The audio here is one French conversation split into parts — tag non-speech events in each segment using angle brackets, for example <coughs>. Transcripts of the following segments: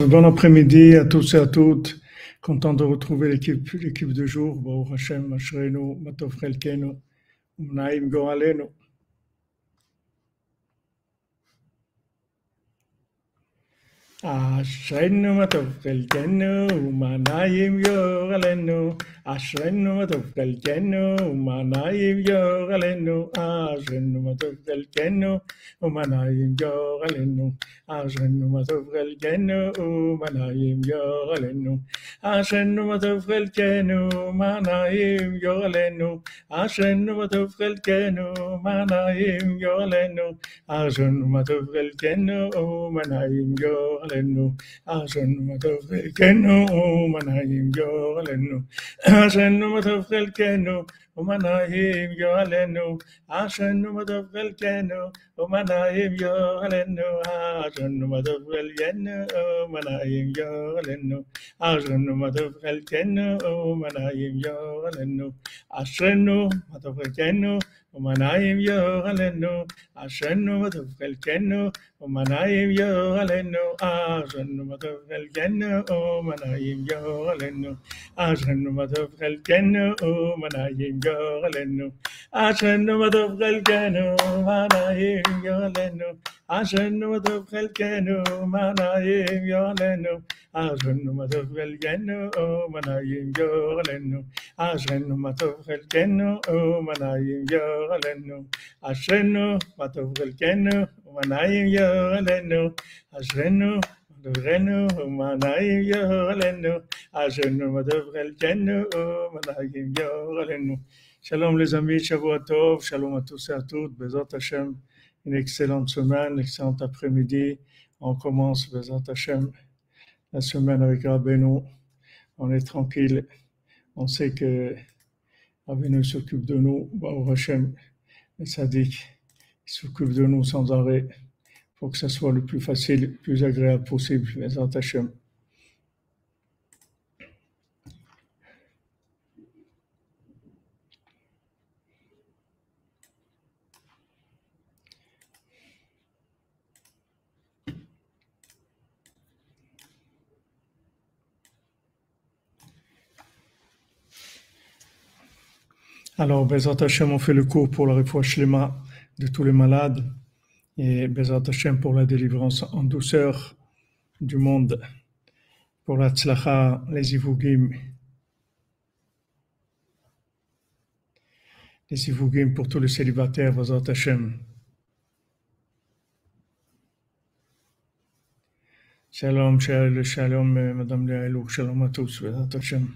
Bon après-midi à tous et à toutes. Content de retrouver l'équipe, l'équipe de jour. Baruch Hashem, Ashrenu, Matov Chelkenu, Naim Goalenu. אשרינו מה טוב חלקנו, ומה נעים יורלנו. אשרינו מה טוב חלקנו, ומה נעים יורלנו. אשרינו מה טוב חלקנו, ומה נעים יורלנו. אשרינו מה טוב חלקנו, ומה נעים יורלנו. אשרינו מה טוב חלקנו, מה נעים יורלנו. אשרינו מה טוב חלקנו, מה נעים יורלנו. אשרינו מה טוב חלקנו, ומה נעים יורלנו. yolenu asenu matov kenu umanayim yolenu asenu matov kenu umanayim yolenu asenu matov kenu umanayim yolenu asenu matov kenu umanayim yolenu asenu matov kenu umanayim yolenu asenu matov kenu umanayim yolenu asenu matov ومناهيم يعلنوا عشان مدخل كانوا ومناهيم يعلنوا عشان مدخل كانوا ومناهيم يغلنوا عشان مدخل الكانوا مناهيم يغلنوا عشان مدخل الكانوا مناهيم يغلنوا عشان مدخل الكانوا مناهيم يغلنوا عشان مدخل الكانوا مناهيم يغلنوا عشان مدخل الكانوا ומנעים יהורנו, אשרנו דברנו ומנעים יהורנו, אשרנו ודברנו ומנעים יהורנו. Shalom les amis, Shavua shalom à tous et à toutes, Bezat Hashem, une excellente semaine, excellent après-midi. On commence Bezat Hashem la semaine avec Rabbeinu. On est tranquille, on sait que Rabbeinu s'occupe de nous, Baruch Hashem, les sadiques il s'occupe de nous sans arrêt pour que ce soit le plus facile, le plus agréable possible, Bezat Hashem. Alors, Bezat Hashem, on fait le cours pour la refouach de tous les malades et Bezat Hashem pour la délivrance en douceur du monde, pour la tzlacha, les ivugim, les ivugim pour tous les célibataires, Bezat Hashem. Shalom, shalom, shalom, Madame Léailou, shalom à tous, Bezat Hashem.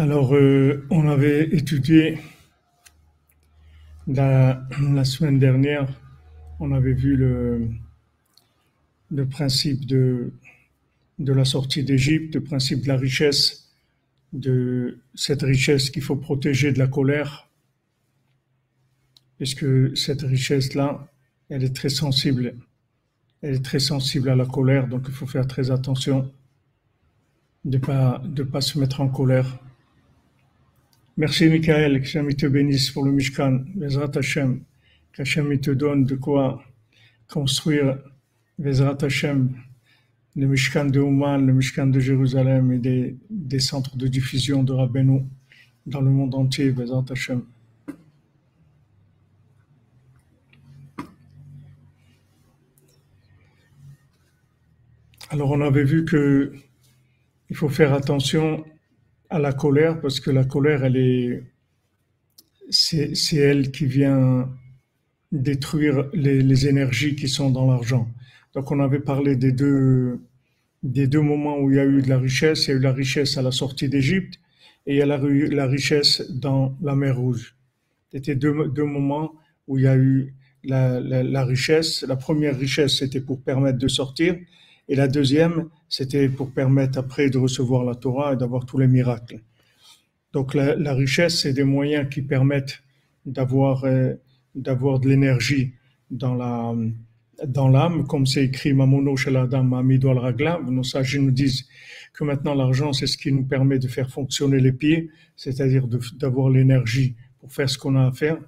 Alors, euh, on avait étudié la, semaine dernière, on avait vu le, principe de, de la sortie d'Égypte, le principe de la richesse, de cette richesse qu'il faut protéger de la colère, puisque cette richesse-là, elle est très sensible, elle est très sensible à la colère, donc il faut faire très attention de ne pas, de pas se mettre en colère. Merci Michael, que te bénisse pour le Mishkan, Vezrat Hashem, qu'Hachem te donne de quoi construire Vezrat Hashem, le Mishkan de Ouman, le Mishkan de Jérusalem et des, centres de diffusion de Rabbeinu dans le monde entier, Vezrat Hashem. Alors on avait vu que il faut faire attention à la colère parce que la colère, elle est, c'est, elle qui vient détruire les, énergies qui sont dans l'argent. Donc on avait parlé des deux, des deux moments où il y a eu de la richesse. Il y a eu la richesse à la sortie d'Égypte et il y a la, la, richesse dans la mer Rouge. C'était deux, deux moments où il y a eu la, la, la richesse. La première richesse, c'était pour permettre de sortir. Et la deuxième, c'était pour permettre après de recevoir la Torah et d'avoir tous les miracles. Donc la, richesse, c'est des moyens qui permettent d'avoir euh, d'avoir de l'énergie dans la dans l'âme, comme c'est écrit Mamono chez l'Adam Amido al Nos sages nous disent que maintenant l'argent, c'est ce qui nous permet de faire fonctionner les pieds, c'est-à-dire d'avoir l'énergie pour faire ce qu'on a à faire.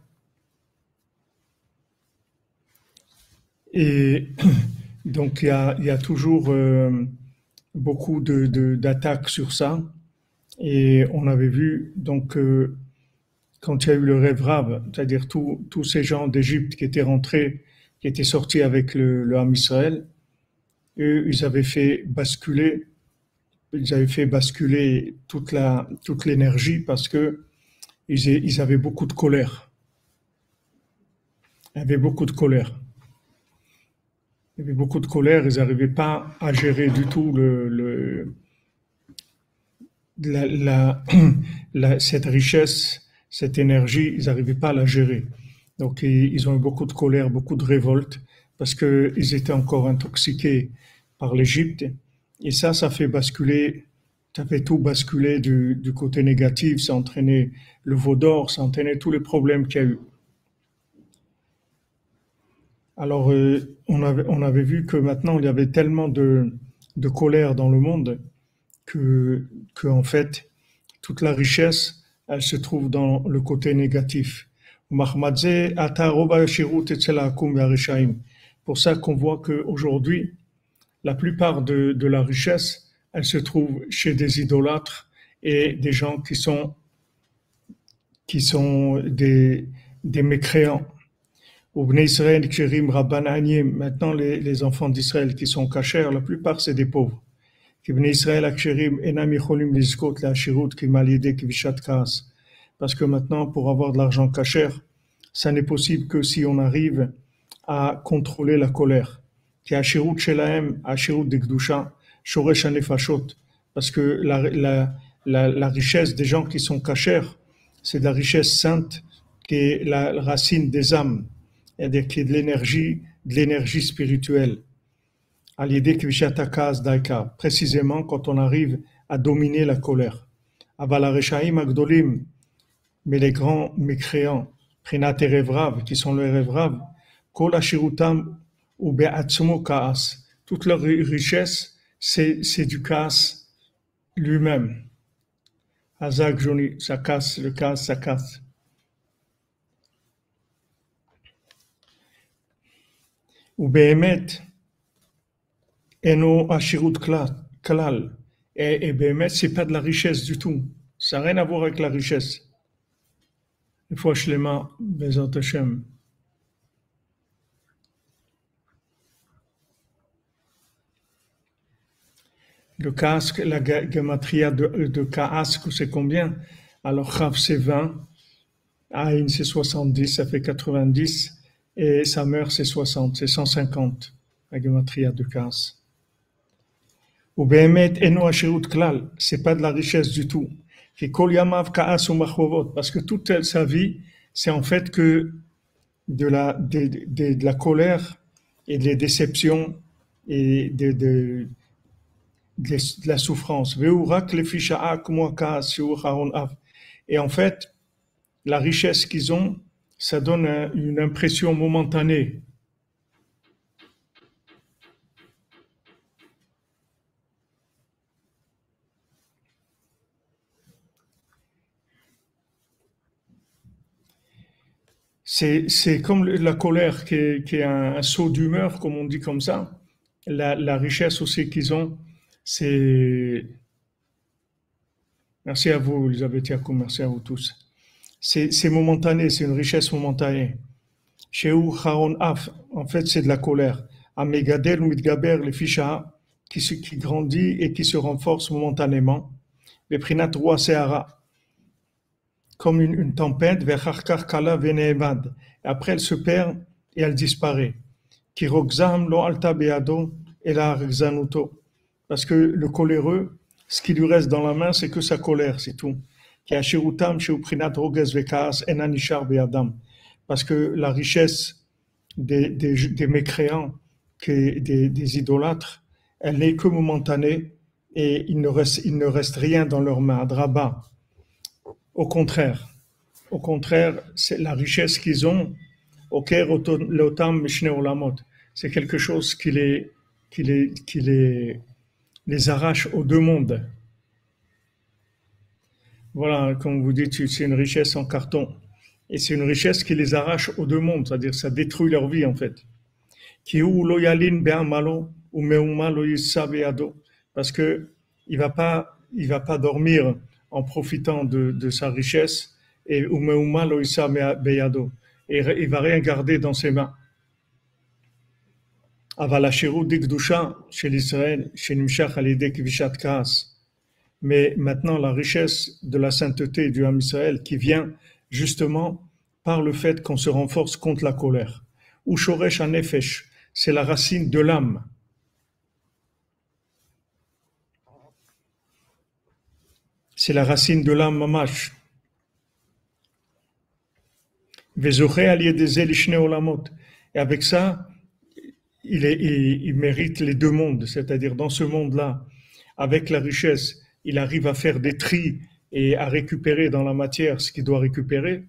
Et <clears throat> donc il y a, y a toujours euh, beaucoup de, d'attaques sur ça. Et on avait vu donc euh, quand il y a eu le rêve rave, c'est-à-dire tous ces gens d'Égypte qui étaient rentrés, qui étaient sortis avec le, le Ham Israël, eux, ils avaient fait basculer, ils avaient fait basculer toute toute l'énergie parce que ils, ils avaient beaucoup de colère. Ils avaient beaucoup de colère. Il y avait beaucoup de colère, ils n'arrivaient pas à gérer du tout <clears throat> cette richesse, cette énergie, ils n'arrivaient pas à la gérer. Donc ils ont eu beaucoup de colère, beaucoup de révolte, parce qu'ils étaient encore intoxiqués par l'Égypte. Et ça, ça fait basculer, ça fait tout basculer du, du côté négatif, ça a entraîné le veau d'or, ça a entraîné tous les problèmes qu'il y a eu. Alors, euh, on, avait, on avait vu que maintenant, il y avait tellement de, de colère dans le monde que, que, en fait, toute la richesse, elle se trouve dans le côté négatif. Pour ça qu'on voit qu'aujourd'hui, la plupart de, de la richesse, elle se trouve chez des idolâtres et des gens qui sont, qui sont des, des mécréants. Maintenant, les, les enfants d'Israël qui sont cachers, la plupart c'est des pauvres. Parce que maintenant, pour avoir de l'argent cacher, ça n'est possible que si on arrive à contrôler la colère. Parce que la, la, la, la richesse des gens qui sont cachers, c'est de la richesse sainte qui est la racine des âmes c'est-à-dire de l'énergie, de l'énergie spirituelle. À l'idée que Daika, précisément quand on arrive à dominer la colère. Agdolim, mais les grands mécréants, Prinat et Revrav, qui sont les Revrav, Kol Ashirutam ou Kaas, toute leur richesse, c'est, du lui-même. Azak Joni, ça casse, le Kaas, ça casse. Ou Behemet, Eno Ashirut Kalal. Et, Behemet, c'est pas de la richesse du tout. Ça n'a rien à voir avec la richesse. Shlema, Bezat Hashem. Le casque, la gamatria de, de casque, c'est combien Alors, Chav, c'est 20. Aïn, c'est 70, ça fait 90 et sa mère c'est 60, c'est 150, la gematria de Kaas. Ou Behemet Eno Klal, c'est pas de la richesse du tout. Parce que toute sa vie, c'est en fait que de la, colère et des déceptions et de la souffrance. Et en fait, la richesse qu'ils ont, ça donne une impression momentanée. C'est comme la colère qui est, un, saut d'humeur, comme on dit comme ça. La, richesse aussi qu'ils ont, c'est... Merci à vous, Elisabeth Yacoub, merci à vous tous c'est momentané, c'est une richesse momentanée. Chez Haron Af, en fait, c'est de la colère. Amegadel Mitgaber, le ficha, qui, qui grandit et qui se renforce momentanément. Le Prinat Roi Seara, comme une, tempête, Vecharkar Kala Venevad. Après, elle se perd et elle disparaît. Kiroxam lo alta beado Parce que le coléreux, ce qui lui reste dans la main, c'est que sa colère, c'est tout. Parce que la richesse des, des, des mécréants, des, des, idolâtres, elle n'est que momentanée et il ne, reste, il ne reste rien dans leurs mains, draba. Au contraire, au contraire, c'est la richesse qu'ils ont, c'est quelque chose qui les, qui les, qui les, les arrache aux deux mondes. Voilà, comme vous dites, c'est une richesse en carton. Et c'est une richesse qui les arrache aux deux mondes, c'est-à-dire ça détruit leur vie en fait. Parce que il va pas, il va pas dormir en profitant de, sa richesse et et il va rien garder dans ses mains. chez l'Israël, chez Nimshach Mais maintenant, la richesse de la sainteté du Ham Israël qui vient justement par le fait qu'on se renforce contre la colère. Ou Shoresh Anefesh, c'est la racine de l'âme. C'est la racine de l'âme mamash. Et avec ça, il, mérite les deux mondes, c'est-à-dire dans ce monde-là, avec la richesse, il arrive à faire des tris et à récupérer dans la matière ce qu'il doit récupérer,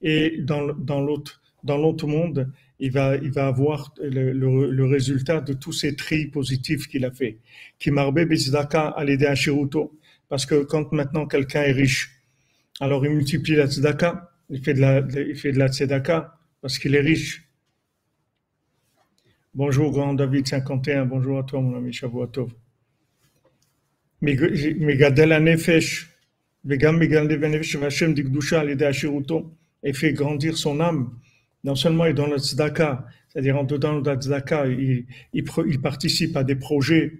et dans, dans l'autre monde, il va, il va avoir le, résultat de tous ces tris positifs qu'il a fait. Qui marbe bizdaka à l'aider à Parce que quand maintenant quelqu'un est riche, alors il multiplie la tzedaka, il fait de la, il fait de la tzedaka parce qu'il est riche. Bonjour, grand David 51. Bonjour à toi, mon ami Shavuatov. Megadel Anefesh, Vegam Megadel Anefesh, Vachem Dikdusha, l'aider à et fait grandir son âme. Non seulement il est dans la tzedaka, c'est-à-dire en dedans de la tzedaka, il, participe à des projets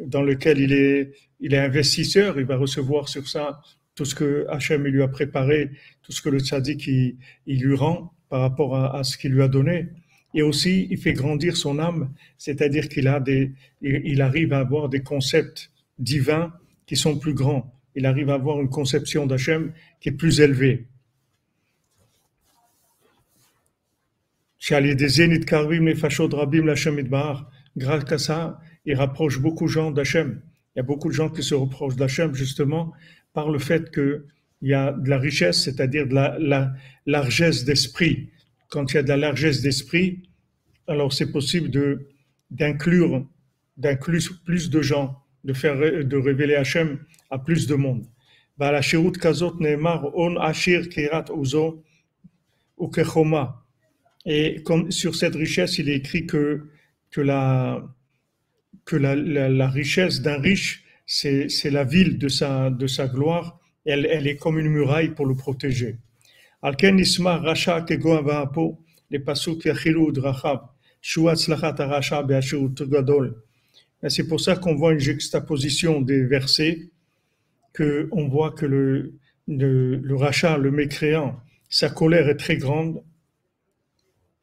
dans lesquels il est, investisseur, il va recevoir sur ça tout ce que Hachem lui a préparé, tout ce que le tzaddik il lui rend par rapport à, à ce qu'il lui a donné. Et aussi, il fait grandir son âme, c'est-à-dire qu'il a des, il arrive à avoir des concepts divins qui sont plus grands. Il arrive à avoir une conception d'Hachem qui est plus élevée. Grâce à ça, il rapproche beaucoup de gens d'Hachem. Il y a beaucoup de gens qui se reprochent d'Hachem justement par le fait qu'il y a de la richesse, c'est-à-dire de la, largesse d'esprit. Quand il y a de la largesse d'esprit, alors c'est possible d'inclure d'inclure plus de gens, de faire de révéler Hachem à plus de monde. Et comme sur cette richesse, il est écrit que que la que la, la richesse d'un riche c'est la ville de sa, de sa gloire, elle, elle est comme une muraille pour le protéger. Alken isma rasha kego les pasuk yachilu drachab, shuat slachat rasha gadol. Ben, c'est pour ça qu'on voit une juxtaposition des versets, qu'on voit que le, le rachat, le mécréant, sa colère est très grande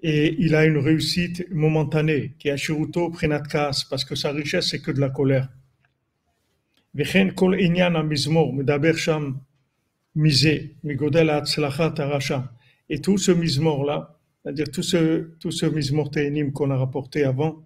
et il a une réussite momentanée, qui est Ashiruto Prenatkas, parce que sa richesse, c'est que de la colère. Et tout ce mizmor là, c'est-à-dire tout ce, tout ce mizmor qu'on a rapporté avant,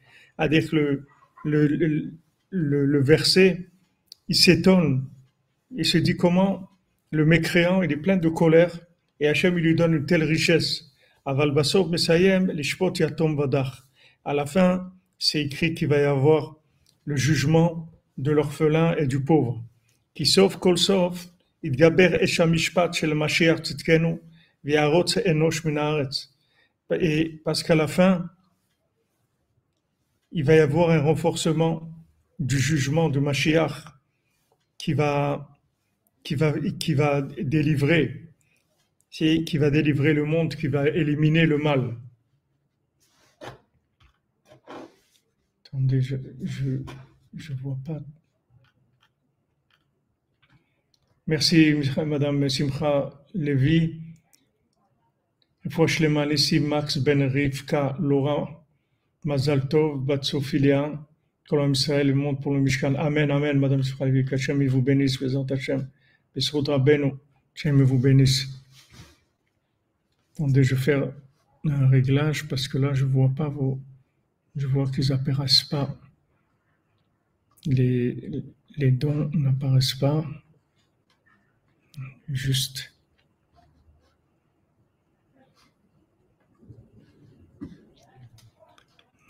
C'est-à-dire le, le, le, le verset, il s'étonne, il se dit comment le mécréant, il est plein de colère et Hachem il lui donne une telle richesse. À la fin, c'est écrit qu'il va y avoir le jugement de l'orphelin et du pauvre. Qui sauf kol sauf, gaber shel Mashiach tzidkenu, enosh Et parce qu'à la fin, il va y avoir un renforcement du jugement de Mashiach qui va, qui va, qui va délivrer, qui va délivrer le monde, qui va éliminer le mal. Attendez, je ne vois pas. Merci, Madame Simcha Lévy. Max Ben Rivka Laurent. Mazal Tov, Batsophilia, Kolam Israël, le monde pour le Mishkan. Amen, Amen, Madame Sufravi, qu'Hachem vous bénisse, Bézant Hachem, Besrut Rabbeinu, Hachem vous bénisse. Attendez, je vais faire un réglage parce que là, je ne vois pas vos. Je vois qu'ils n'apparaissent pas. Les, les dons n'apparaissent pas. Juste.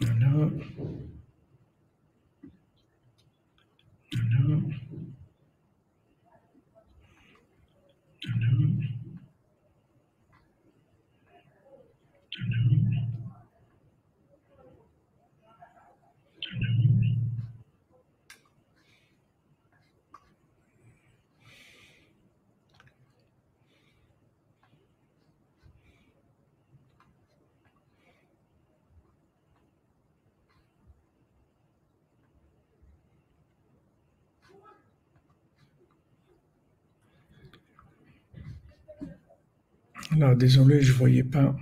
Voilà. Voilà. Voilà. Voilà. Là, désolé, je ne voyais pas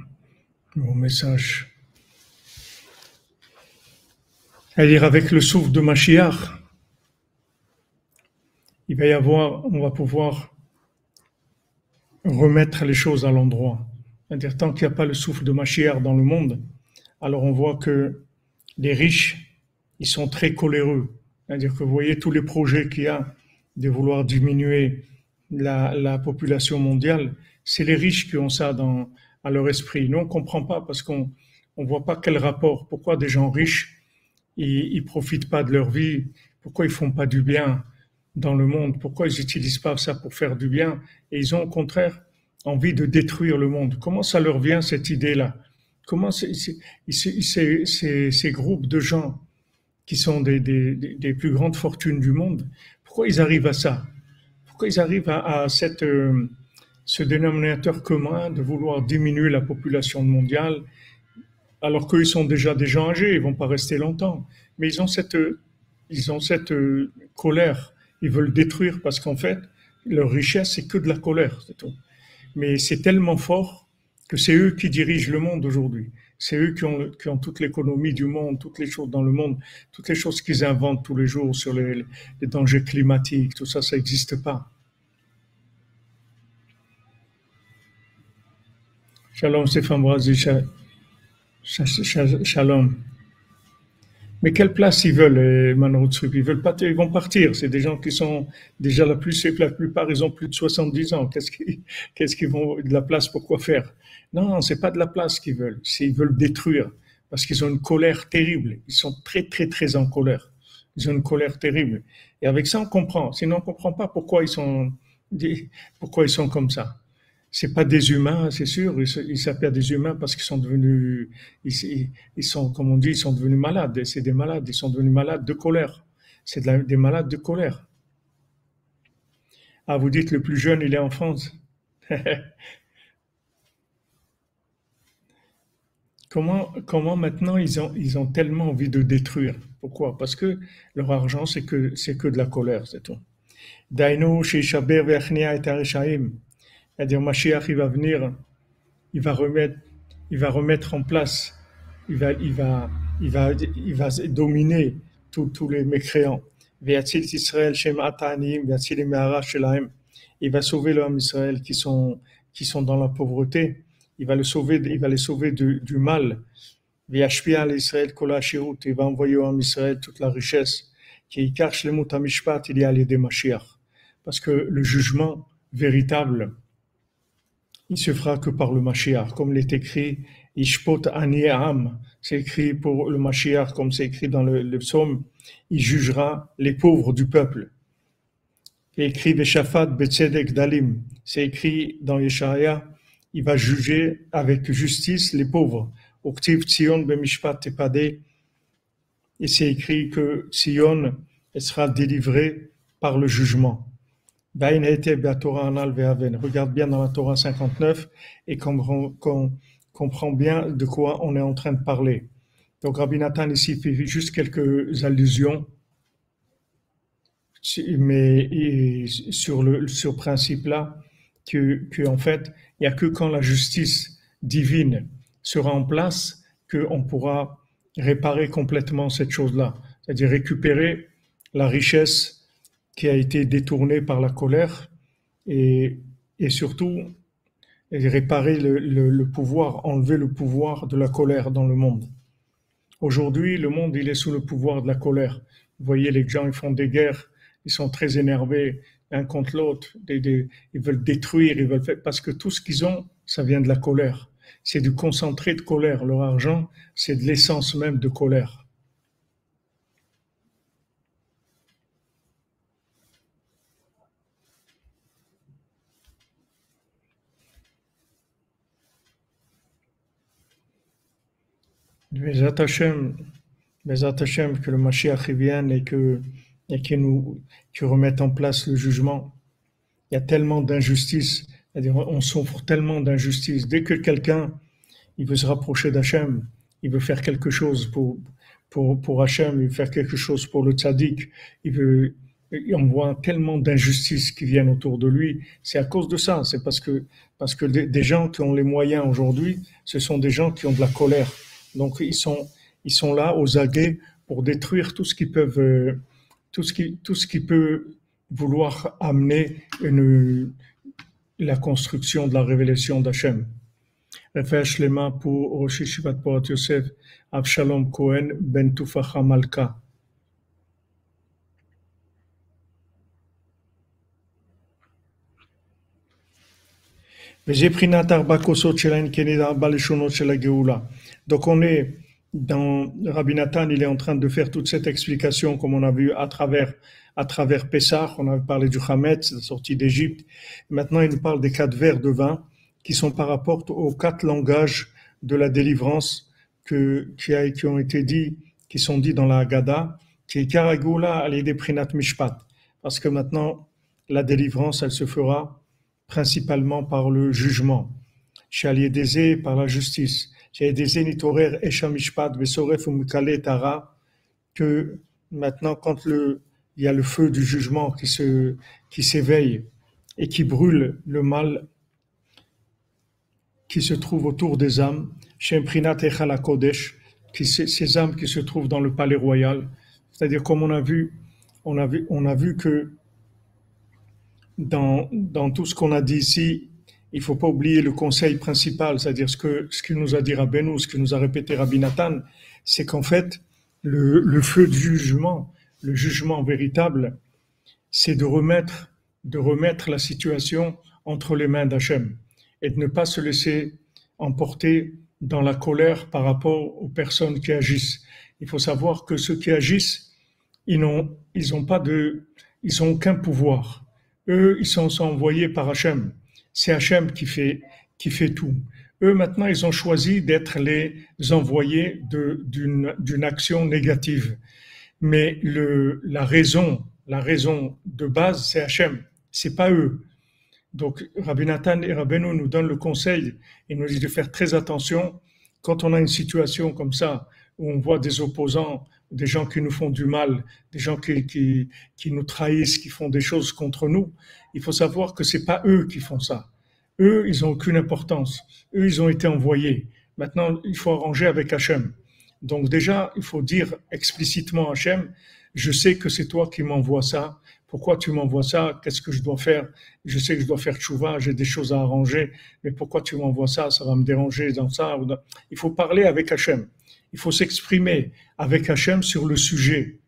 vos messages. C'est-à-dire avec le souffle de Mashiach, il va y avoir, on va pouvoir remettre les choses à l'endroit. C'est-à-dire tant qu'il n'y a pas le souffle de Mashiach dans le monde, alors on voit que les riches, ils sont très coléreux. C'est-à-dire que vous voyez tous les projets qu'il y a de vouloir diminuer la, la population mondiale, c'est les riches qui ont ça dans, à leur esprit. Nous, on ne comprend pas parce qu'on ne voit pas quel rapport. Pourquoi des gens riches, ils ne profitent pas de leur vie Pourquoi ils font pas du bien dans le monde Pourquoi ils n'utilisent pas ça pour faire du bien Et ils ont au contraire envie de détruire le monde. Comment ça leur vient cette idée-là? Comment ces, groupes de gens qui sont des, des, plus grandes fortunes du monde, pourquoi ils arrivent à ça? Pourquoi ils arrivent à. Euh, ce dénominateur commun de vouloir diminuer la population mondiale, alors qu'ils sont déjà des gens âgés, ils vont pas rester longtemps. Mais ils ont cette, cette euh, colère. Ils veulent détruire parce qu'en fait, leur richesse, c'est que de la colère, c'est tout. Mais c'est tellement fort que c'est eux qui dirigent le monde aujourd'hui. C'est eux qui ont, toute l'économie du monde, toutes les choses dans le monde, toutes les choses qu'ils inventent tous les jours sur les, dangers climatiques, tout ça, ça n'existe pas. Shalom Stéphane Brasi, shalom. Mais quelle place ils veulent, les Ils veulent pas, ils vont partir. C'est des gens qui sont déjà la plus, la plupart, ils ont plus de 70 ans. Qu'est-ce qu'ils, qu'est-ce qu'ils vont, de la place pour quoi faire? Non, c'est pas de la place qu'ils veulent. Ils veulent détruire. Parce qu'ils ont une colère terrible. Ils sont très, très, très en colère. Ils ont une colère terrible. Et avec ça, on comprend. Sinon, on comprend pas pourquoi ils sont, pourquoi ils sont comme ça c'est pas des humains, c'est sûr. Ils s'appellent des humains parce qu'ils sont devenus, ils, sont, comme on dit, ils sont devenus malades. C'est des malades. Ils sont devenus malades de colère. C'est des malades de colère. Ah, vous dites le plus jeune, il est en France. <laughs> comment, comment maintenant ils ont, ils ont tellement envie de détruire? Pourquoi? Parce que leur argent, c'est que, c'est que de la colère, c'est tout. Dainu, Shishaber, Vechnia et c'est-à-dire, Mashiach, il va venir, il va remettre, il va remettre en place, il va, il va, il va, il va dominer tous les mécréants. Il va sauver l'homme Israël qui sont, qui sont dans la pauvreté. Il va, le sauver, il va les sauver du, du mal. Il va envoyer au Israël toute la richesse. Qui cache les mots il y a les Parce que le jugement véritable, il se fera que par le Mashiach, comme l'est écrit Ishpot c'est écrit pour le Mashiach, comme c'est écrit dans le, psaume, il jugera les pauvres du peuple. Écrit Betzedek Dalim, c'est écrit dans Yeshaya, il va juger avec justice les pauvres. Et c'est écrit que Sion sera délivré par le jugement. Regarde bien dans la Torah 59 et comprend bien de quoi on est en train de parler. Donc Rabbi Nathan ici fait juste quelques allusions, mais sur le sur principe-là, que, que, en fait, il n'y a que quand la justice divine sera en place qu'on pourra réparer complètement cette chose-là, c'est-à-dire récupérer la richesse qui a été détournée par la colère et, surtout réparer le, le, pouvoir, enlever le pouvoir de la colère dans le monde. Aujourd'hui, le monde, il est sous le pouvoir de la colère. Vous voyez, les gens, ils font des guerres, ils sont très énervés l'un contre l'autre, ils veulent détruire, ils veulent faire, parce que tout ce qu'ils ont, ça vient de la colère. C'est du concentré de colère. Leur argent, c'est de l'essence même de colère. Bezat Hashem, que le Mashiach vienne et que et qui nous qui remette en place le jugement. Il y a tellement d'injustice, on souffre tellement d'injustice. Dès que quelqu'un il veut se rapprocher d'Hachem, il veut faire quelque chose pour pour pour Hachem, il veut faire quelque chose pour le tzaddik, il veut on voit tellement d'injustices qui viennent autour de lui. C'est à cause de ça. C'est parce que parce que des gens qui ont les moyens aujourd'hui, ce sont des gens qui ont de la colère. Donc ils sont ils sont là aux aguets pour détruire tout ce qu'ils peuvent euh, tout ce qui, tout ce qui peut vouloir amener une, la construction de la révélation d'Hachem. Refesh Lema pour Rosh Shivat Porat Yosef, Avshalom Cohen, Ben Tufacha Malka. Donc on est dans Rabbi Nathan, il est en train de faire toute cette explication, comme on a vu à travers, à travers Pessah, on a parlé du Hametz, la sortie d'Égypte. Maintenant, il nous parle des quatre vers de vin qui sont par rapport aux quatre langages de la délivrance que, qui, a, qui ont été dits, qui sont dits dans la Haggadah, qui est Karagula des Prinat Mishpat. Parce que maintenant, la délivrance, elle se fera principalement par le jugement. Chez par la justice que maintenant, quand le, il y a le feu du jugement qui se, qui s'éveille et qui brûle le mal qui se trouve autour des âmes, qui ces âmes qui se trouvent dans le palais royal. C'est-à-dire, comme on a vu, on a vu, on a vu que dans, dans tout ce qu'on a dit ici, il faut pas oublier le conseil principal, c'est-à-dire ce que ce que nous a dit Rabbeinu, ce que nous a répété Rabbi Nathan, c'est qu'en fait le, le, feu du jugement, le jugement véritable, c'est de remettre de remettre la situation entre les mains d'Hachem et de ne pas se laisser emporter dans la colère par rapport aux personnes qui agissent. Il faut savoir que ceux qui agissent, ils n'ont ils ont pas de ils ont aucun pouvoir. Eux, ils sont envoyés par Hachem c'est Hachem qui fait, qui fait tout. Eux, maintenant, ils ont choisi d'être les envoyés d'une action négative. Mais le, la raison, la raison de base, c'est Hachem. C'est pas eux. Donc, Rabbi Nathan et Rabbeinu nous donnent le conseil et nous disent de faire très attention quand on a une situation comme ça, où on voit des opposants, des gens qui nous font du mal, des gens qui, qui, qui nous trahissent, qui font des choses contre nous, il faut savoir que c'est pas eux qui font ça. Eux, ils ont aucune importance. Eux, ils ont été envoyés. Maintenant, il faut arranger avec Hachem. Donc déjà, il faut dire explicitement à Hachem, je sais que c'est toi qui m'envoies ça. Pourquoi tu m'envoies ça? Qu'est-ce que je dois faire? Je sais que je dois faire tchouva, j'ai des choses à arranger, mais pourquoi tu m'envoies ça? Ça va me déranger dans ça. Il faut parler avec Hachem. Il faut s'exprimer avec Hachem sur le sujet.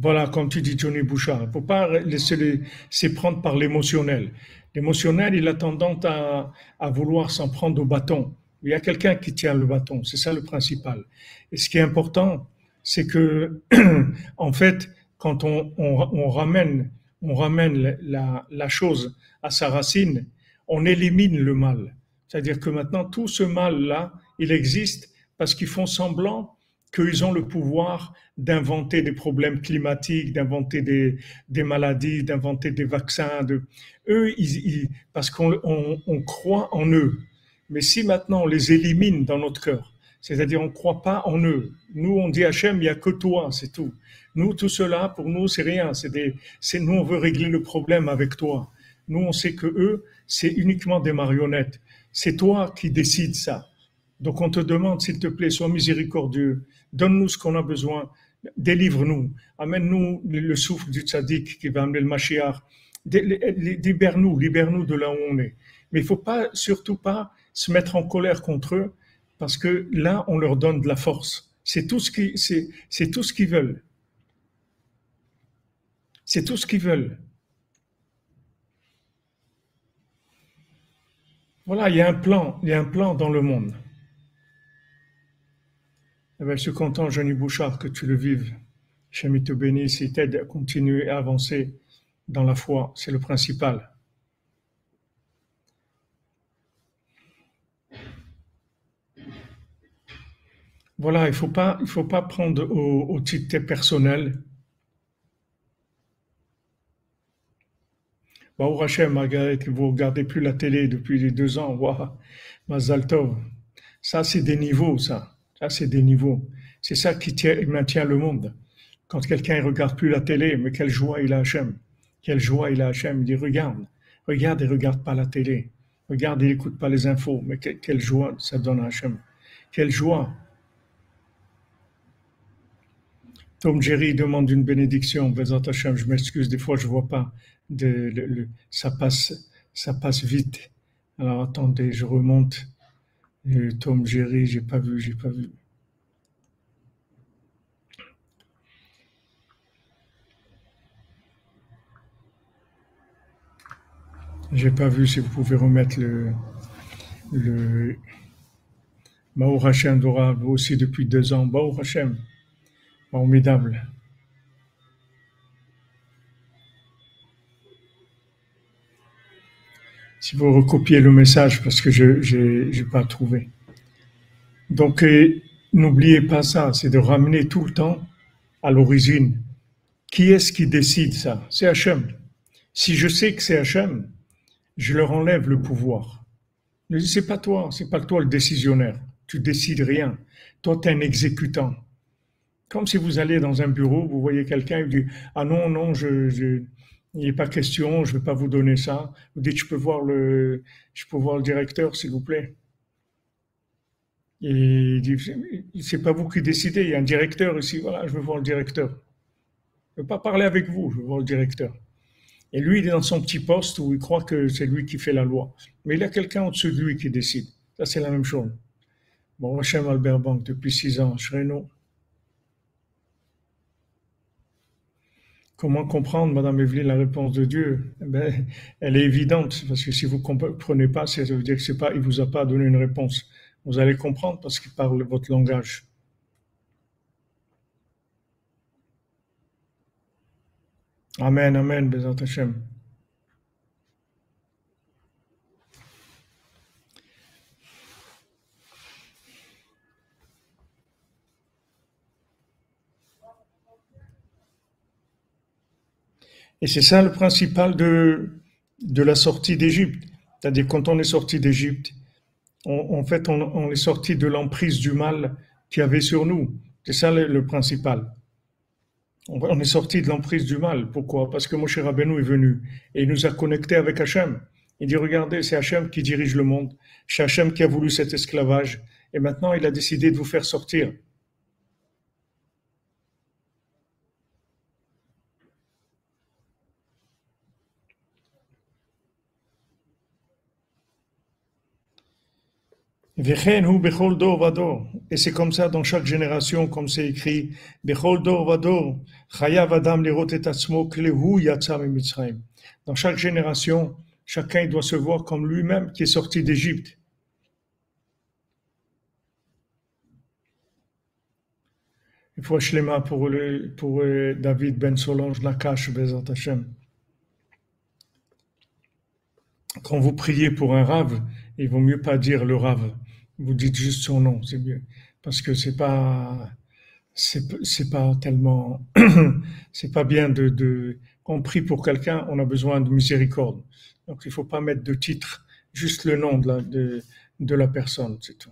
Voilà, comme tu dis Johnny Bouchard, il faut pas laisser s'y prendre par l'émotionnel. L'émotionnel, il a tendance à, à vouloir s'en prendre au bâton. Il y a quelqu'un qui tient le bâton, c'est ça le principal. Et ce qui est important, c'est que, <clears throat> en fait, quand on, on, on ramène, on ramène la, la, chose à sa racine, on élimine le mal. C'est-à-dire que maintenant, tout ce mal-là, il existe parce qu'ils font semblant qu'ils ont le pouvoir d'inventer des problèmes climatiques, d'inventer des, maladies, d'inventer des vaccins. Eux, parce qu'on on, on croit en eux. Mais si maintenant on les élimine dans notre cœur, c'est-à-dire on ne croit pas en eux, nous on dit Hachem, il n'y a que toi, c'est tout. Nous, tout cela, pour nous, c'est rien. Nous, on veut régler le problème avec toi. Nous, on sait que eux, c'est uniquement des marionnettes. C'est toi qui décides ça. Donc, on te demande, s'il te plaît, sois miséricordieux. Donne-nous ce qu'on a besoin. Délivre-nous. Amène-nous le souffle du tzaddik qui va amener le Mashiach. Libère-nous, libère-nous de là où on est. Mais il faut pas, surtout pas se mettre en colère contre eux parce que là, on leur donne de la force. C'est tout ce c'est tout ce qu'ils veulent. C'est tout ce qu'ils veulent. Voilà, il y a un plan, il y a un plan dans le monde. Je suis content, Johnny Bouchard, que tu le vives. Chémi te bénisse et t'aide à continuer à avancer dans la foi. C'est le principal. Voilà, il ne faut, pas, prendre au, au titre personnel. Baou Hachem, Margaret, vous ne regardez plus la télé depuis les deux ans. Waouh, Mazaltov. Ça, c'est des niveaux, ça. Ça, c'est des niveaux. C'est ça qui maintient le monde. Quand quelqu'un ne regarde plus la télé, mais quelle joie il a Hachem. Quelle joie il a Hachem. Il dit, regarde, regarde et regarde pas la télé. Regarde et écoute pas les infos. Mais quelle joie ça donne à Hachem. Quelle joie. Tom Jerry demande une bénédiction. Hachem, je m'excuse, des fois je vois pas ça, passe, ça passe vite. Alors attendez, je remonte. Le Tom Jerry, j'ai pas vu, j'ai pas vu. J'ai pas vu si vous pouvez remettre le, le Mao Hachem Dora, aussi depuis deux ans. Mao Hachem, formidable. Si vous recopiez le message parce que je n'ai pas trouvé. Donc, euh, n'oubliez pas ça, c'est de ramener tout le temps à l'origine. Qui est-ce qui décide ça? C'est Hachem. Si je sais que c'est Hachem, je leur enlève le pouvoir. Ne dis, c'est pas toi, c'est pas toi le décisionnaire. Tu décides rien. Toi, tu es un exécutant. Comme si vous allez dans un bureau, vous voyez quelqu'un, il dit, ah non, non, je, je il n'est pas question, je ne vais pas vous donner ça. Vous dites, je peux voir le, je peux voir le directeur, s'il vous plaît. Et il dit, c'est pas vous qui décidez, il y a un directeur ici, voilà, je veux voir le directeur. Je ne veux pas parler avec vous, je veux voir le directeur. Et lui, il est dans son petit poste où il croit que c'est lui qui fait la loi. Mais il y a quelqu'un au-dessus de lui qui décide. Ça, c'est la même chose. Bon, Hachem Albert Bank, depuis six ans, Shreno. Comment comprendre, Madame Evelyne, la réponse de Dieu? Eh ben, Elle est évidente, parce que si vous ne comprenez pas, ça veut dire que pas, il vous a pas donné une réponse. Vous allez comprendre parce qu'il parle votre langage. Amen, Amen, Bezat Hashem. Et c'est ça le principal de, la sortie d'Égypte. C'est-à-dire quand on est sorti d'Égypte, en fait, on, est sorti de l'emprise du mal qu'il y avait sur nous. C'est ça le, principal. On, est sorti de l'emprise du mal. Pourquoi? Parce que Moshe Rabbeinu est venu et il nous a connectés avec Hachem. Il dit, regardez, c'est Hachem qui dirige le monde. C'est Hachem qui a voulu cet esclavage. Et maintenant, il a décidé de vous faire sortir. Et c'est comme ça dans chaque génération, comme c'est écrit, Dans chaque génération, chacun doit se voir comme lui-même qui est sorti d'Égypte. Il faut Shlema pour, le, pour euh, David Ben Solange Nakash Bezat Hashem. Quand vous priez pour un rave, il vaut mieux pas dire le rave vous dites juste son nom, c'est mieux. Parce que c'est pas, c'est pas tellement, <clears throat> c'est pas bien de, de, on prie pour quelqu'un, on a besoin de miséricorde. Donc il faut pas mettre de titre, juste le nom de la, personne, c'est tout.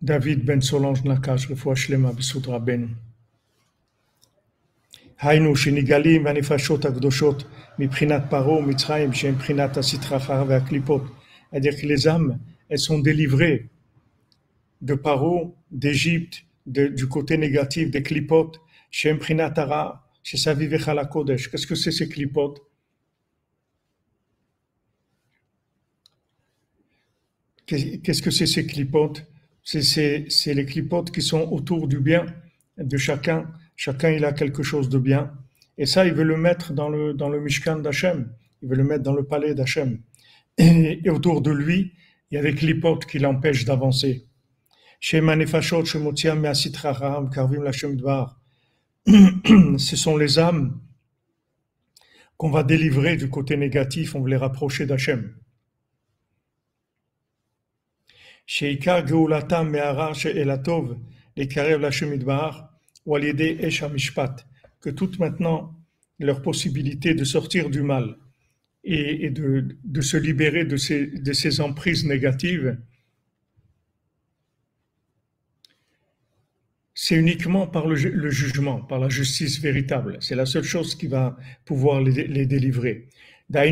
David Ben Solange Nakash, Refoua Shlema Ben. היינו שנגלים והנפשות הקדושות מבחינת פרעה ומצרים שהם מבחינת הסטרחה והקליפות. C'est-à-dire que les âmes, elles sont délivrées de Paro, d'Égypte, du côté négatif des clipotes, chez Mprinatara, chez Savivechala Kodesh. Qu'est-ce que c'est ces clipotes Qu'est-ce que c'est ces clipotes C'est les clipotes qui sont autour du bien de chacun. Chacun, il a quelque chose de bien. Et ça, il veut le mettre dans le, dans le Mishkan d'Hachem. Il veut le mettre dans le palais d'Hachem. Et, autour de lui, il y a avec l'hypote qui l'empêche d'avancer. <clears throat> Ce sont les âmes qu'on va délivrer du côté négatif, on veut les rapprocher d'Hachem. Sheikar Geulatam Me'ara She'elatov, les carrés de Walidé et Shamishpat, que toutes maintenant leur possibilité de sortir du mal et, de, se libérer de ces, emprises négatives, c'est uniquement par le, jugement, par la justice véritable. C'est la seule chose qui va pouvoir les, les délivrer. Ben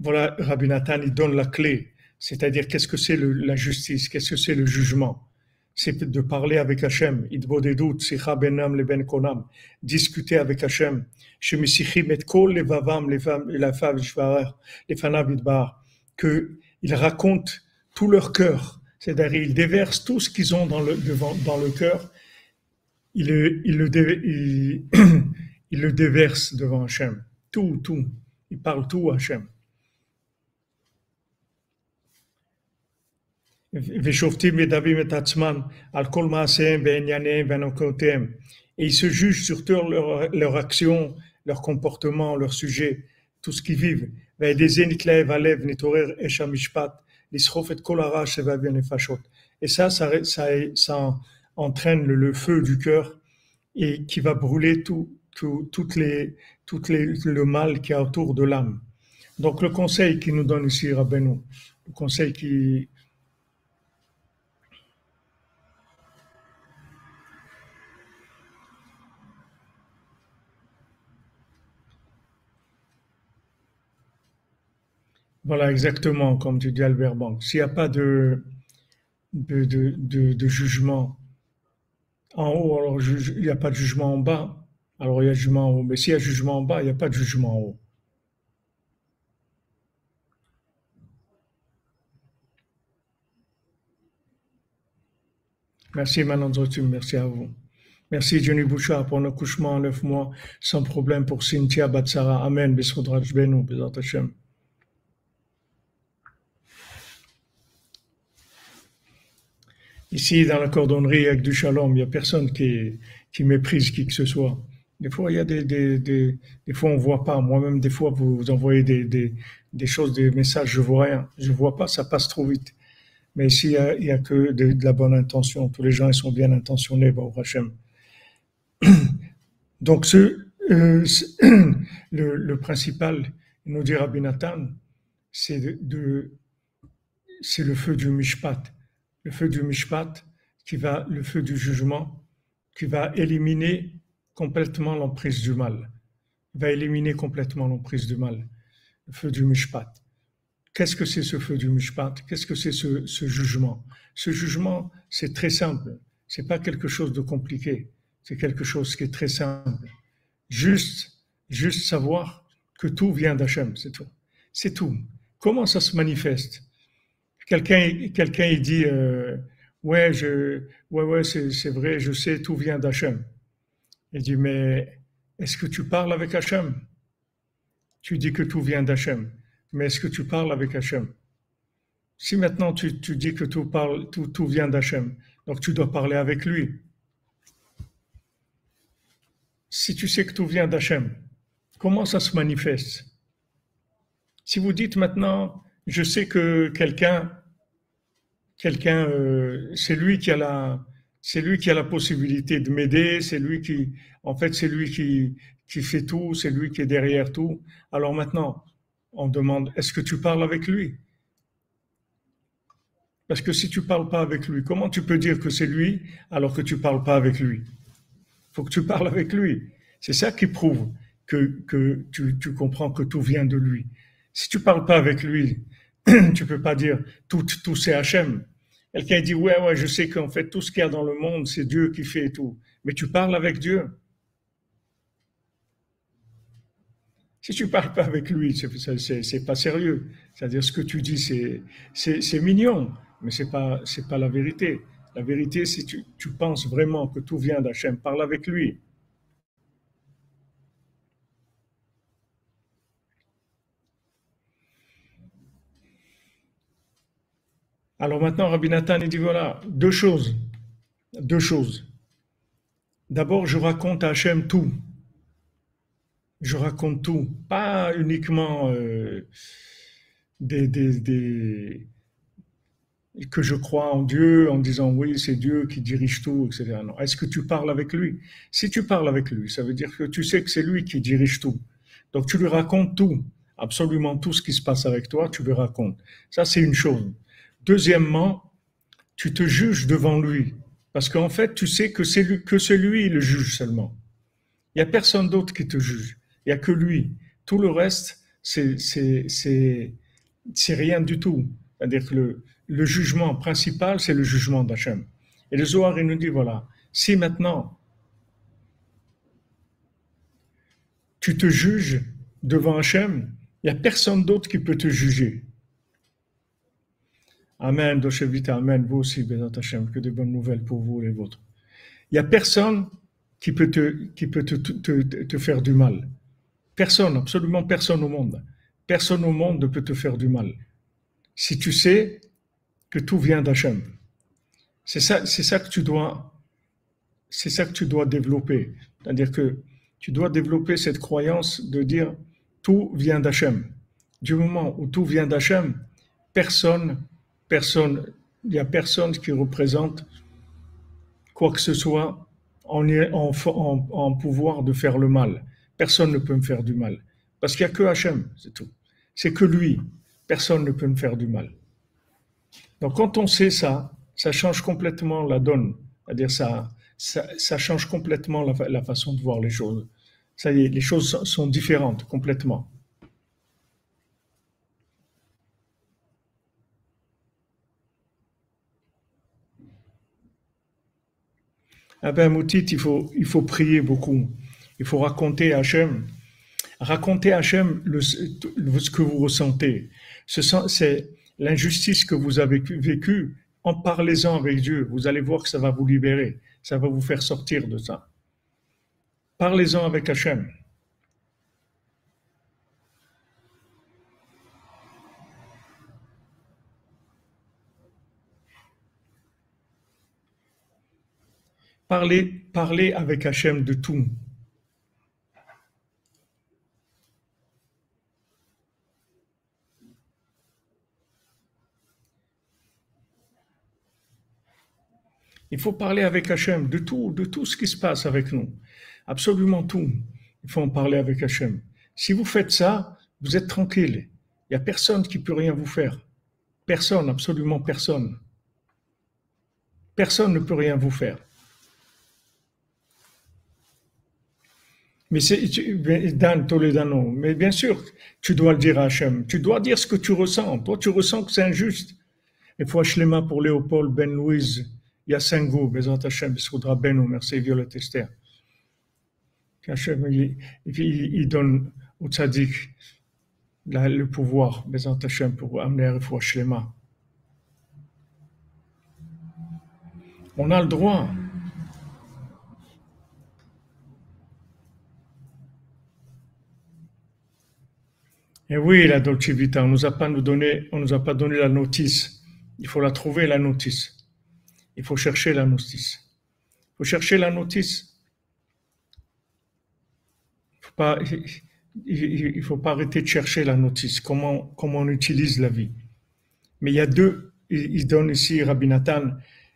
voilà, Rabbi Nathan, il donne la clé, c'est-à-dire qu'est-ce que c'est la justice, qu'est-ce que c'est le jugement? C'est de parler avec Hachem. Idbodedut, sicha benam le ben konam. Discuter avec Hachem. Shemisichim et kol levavam lefav shvarer, lefanav idbar. Que ils racontent tout leur cœur. C'est-à-dire, ils déversent tout ce qu'ils ont dans le, devant, dans le cœur. Ils, ils, le, ils, ils le <clears throat> déversent devant Hachem. Tout, tout. Ils parlent tout à Hachem. Et ils se jugent sur leur, leur action, leur comportement, leur sujet, tout ce qu'ils vivent. Et ça, ça, ça, ça entraîne le, feu du cœur et qui va brûler tout, tout, toutes les, toutes les, le mal qui est autour de l'âme. Donc le conseil qu'il nous donne ici, Rabbeinu, le conseil qui, Voilà, exactement, comme tu dis Albert Bank. S'il n'y a pas de, jugement en haut, alors il n'y a pas de jugement en bas, alors il y a jugement en haut. Mais s'il y a jugement en bas, il n'y a pas de jugement en haut. Merci Manandrotum, merci à vous. Merci Johnny Bouchard pour l'accouchement en neuf mois, sans problème pour Cynthia Batsara. Amen. Hashem. Ici, dans la cordonnerie avec du shalom, il n'y a personne qui, méprise qui que ce soit. Des fois, il y a des, des, fois, on voit pas. Moi-même, des fois, vous, envoyez des, des, choses, des messages, je vois rien. Je vois pas, ça passe trop vite. Mais ici, il y a, que de, la bonne intention. Tous les gens, ils sont bien intentionnés, au Hachem. <coughs> Donc, ce, euh, <coughs> le, principal, nous dit Rabbi Nathan, c'est le feu du mishpat le feu du mishpat, qui va, le feu du jugement, qui va éliminer complètement l'emprise du mal. Il va éliminer complètement l'emprise du mal. Le feu du mishpat. Qu'est-ce que c'est ce feu du mishpat? Qu'est-ce que c'est ce, jugement? Ce jugement, c'est très simple. C'est pas quelque chose de compliqué. C'est quelque chose qui est très simple. Juste, juste savoir que tout vient d'Hachem, c'est tout. C'est tout. Comment ça se manifeste? Quelqu'un, dit, euh, ouais, je, ouais, c'est, vrai, je sais, tout vient d'Hachem. Il dit, mais est-ce que tu parles avec Hachem? Tu dis que tout vient d'Hachem, mais est-ce que tu parles avec Hachem? Si maintenant tu, dis que tout, tout vient d'Hachem, donc tu dois parler avec lui. Si tu sais que tout vient d'Hachem, comment ça se manifeste? Si vous dites maintenant, je sais que quelqu'un, quelqu'un, euh, c'est lui qui a la, c'est lui possibilité de m'aider, c'est lui qui, en fait, c'est lui qui, fait tout, c'est lui qui est derrière tout. Alors maintenant, on demande, est-ce que tu parles avec lui? Parce que si tu parles pas avec lui, comment tu peux dire que c'est lui alors que tu parles pas avec lui? Faut que tu parles avec lui. C'est ça qui prouve que, tu, tu, comprends que tout vient de lui. Si tu parles pas avec lui, <clears throat> tu peux pas dire tout, tout c'est Hachem. Quelqu'un dit, ouais, ouais, je sais qu'en fait, tout ce qu'il y a dans le monde, c'est Dieu qui fait tout. Mais tu parles avec Dieu. Si tu parles pas avec lui, c'est pas sérieux. C'est-à-dire, ce que tu dis, c'est mignon, mais c'est pas, pas la vérité. La vérité, si tu, tu penses vraiment que tout vient d'Hachem, parle avec lui. Alors maintenant, Rabbi Nathan, il dit voilà, deux choses. Deux choses. D'abord, je raconte à Hachem tout. Je raconte tout. Pas uniquement euh, des, que je crois en Dieu en disant oui, c'est Dieu qui dirige tout, etc. Non. Est-ce que tu parles avec lui? Si tu parles avec lui, ça veut dire que tu sais que c'est lui qui dirige tout. Donc tu lui racontes tout, absolument tout ce qui se passe avec toi, tu lui racontes. Ça, c'est une chose. Deuxièmement, tu te juges devant lui. Parce qu'en fait, tu sais que c'est lui, que le juge seulement. Il n'y a personne d'autre qui te juge. Il n'y a que lui. Tout le reste, c'est rien du tout. C'est-à-dire que le, le jugement principal, c'est le jugement d'Hachem. Et le Zohar, il nous dit, voilà, si maintenant tu te juges devant Hachem, il n'y a personne d'autre qui peut te juger. Amen, Doshevita, Amen, vous aussi, Bézat Hashem, que de bonnes nouvelles pour vous et les vôtres. Il n'y a personne qui peut, te, qui peut te, te, faire du mal. Personne, absolument personne au monde. Personne au monde ne peut te faire du mal. Si tu sais que tout vient d'Hachem. C'est ça, c'est ça que tu dois, c'est ça que tu dois développer. C'est-à-dire que tu dois développer cette croyance de dire tout vient d'Hachem. Du moment où tout vient d'Hachem, personne personne, il n'y a personne qui représente quoi que ce soit en, en, en, pouvoir de faire le mal. Personne ne peut me faire du mal. Parce qu'il n'y a que Hachem, c'est tout. C'est que lui. Personne ne peut me faire du mal. Donc quand on sait ça, ça change complètement la donne. C'est-à-dire ça, ça, change complètement la, la, façon de voir les choses. Ça y est, les choses sont différentes complètement. Ah ben, Moutit, il faut, il faut prier beaucoup. Il faut raconter à Hachem. Raconter à Hachem le, ce que vous ressentez. C'est l'injustice que vous avez vécue. En parlez-en avec Dieu. Vous allez voir que ça va vous libérer. Ça va vous faire sortir de ça. Parlez-en avec Hachem. Parler, parler avec Hachem de tout. Il faut parler avec Hachem de tout, de tout ce qui se passe avec nous. Absolument tout. Il faut en parler avec Hachem. Si vous faites ça, vous êtes tranquille. Il n'y a personne qui peut rien vous faire. Personne, absolument personne. Personne ne peut rien vous faire. Mais. Mais bien sûr, tu dois le dire à Hachem. Tu dois dire ce que tu ressens. Toi, tu ressens que c'est injuste. Et fois, mains pour Léopold, Ben Louise, Yassengou, Bezant Hachem, Bissoudra Beno, merci Violette Esther. Hachem, il, il, donne au tzaddik le pouvoir, Bezant Hachem, pour amener à Shlema. On a le droit. Et oui, la Dolce Vita, on nous a pas nous donné, on nous a pas donné la notice. Il faut la trouver, la notice. Il faut chercher la notice. Il faut chercher la notice. Il ne faut pas arrêter de chercher la notice, comment, comment on utilise la vie. Mais il y a deux, il, donne ici Rabbi Nathan.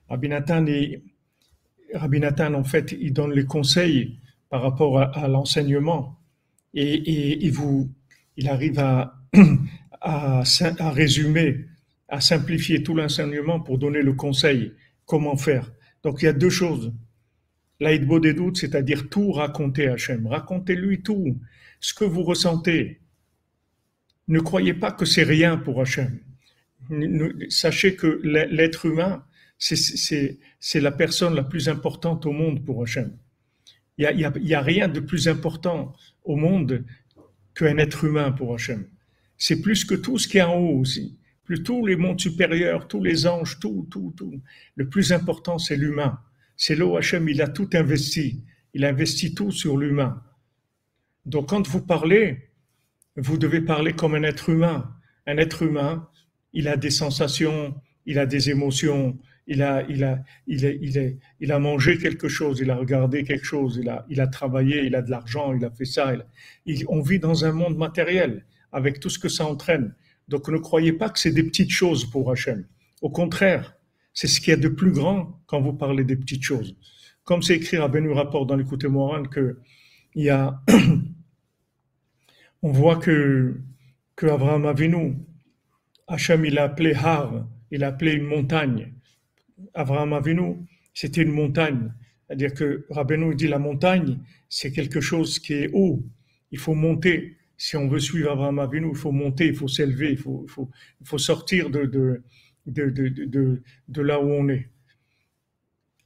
Rabbi Nathan, en fait, il donne les conseils par rapport à, l'enseignement. Et, et, vous, il arrive <clears throat> à, résumer, à simplifier tout l'enseignement pour donner le conseil, comment faire. Donc il y a deux choses. L'aïdbo des doutes, c'est-à-dire tout raconter à Hachem. Racontez-lui tout, ce que vous ressentez. Ne croyez pas que c'est rien pour Hachem. Sachez que l'être humain, c'est la personne la plus importante au monde pour Hachem. Il n'y a, rien de plus important au monde qu'un être humain pour Hachem. C'est plus que tout ce qui est en haut aussi. Plus tous les mondes supérieurs, tous les anges, tout, tout, tout. Le plus important, c'est l'humain. C'est Hachem, il a tout investi. Il a investi tout sur l'humain. Donc quand vous parlez, vous devez parler comme un être humain. Un être humain, il a des sensations, il a des émotions, il a, il a, il il il a mangé quelque chose, il a regardé quelque chose, il a, il a travaillé, il a de l'argent, il a fait ça. On vit dans un monde matériel avec tout ce que ça entraîne. Donc ne croyez pas que c'est des petites choses pour Hachem. Au contraire, c'est ce qu'il y a de plus grand quand vous parlez des petites choses. Comme c'est écrit à Benu Rapport dans l'écoute Moran que il y a, <coughs> on voit que, que Abraham Avinu, Hachem, il a appelé Har, il a appelé une montagne. Abraham Avinu, c'était une montagne. C'est-à-dire que Rabbeinu dit la montagne, c'est quelque chose qui est haut. Il faut monter. Si on veut suivre Abraham Avinu, il faut monter, il faut s'élever, il faut, sortir de, là où on est.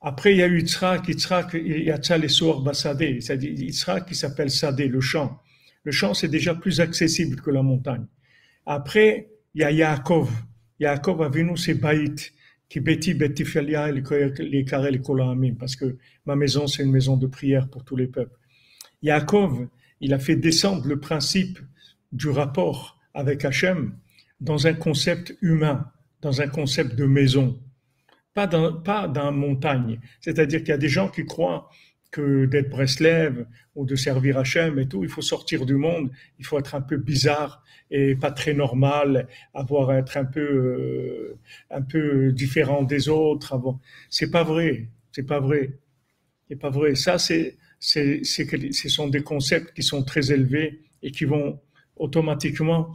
Après, il y a eu Yitzhak, Yitzhak, il y a Tzalesor Basadé, c'est-à-dire Yitzhak qui s'appelle Sadé, le champ. Le champ, c'est déjà plus accessible que la montagne. Après, il y a Yaakov. Yaakov Avinu, c'est Baït, qui beti betifelia les karel les parce que ma maison, c'est une maison de prière pour tous les peuples. Yaakov, il a fait descendre le principe du rapport avec Hachem dans un concept humain dans un concept de maison, pas dans, pas dans montagne. C'est-à-dire qu'il y a des gens qui croient que d'être Breslev ou de servir Hachem et tout, il faut sortir du monde, il faut être un peu bizarre et pas très normal, avoir être un peu euh, un peu différent des autres. Avant, c'est pas vrai, c'est pas vrai, c'est pas vrai. Ça, c'est c'est ce sont des concepts qui sont très élevés et qui vont automatiquement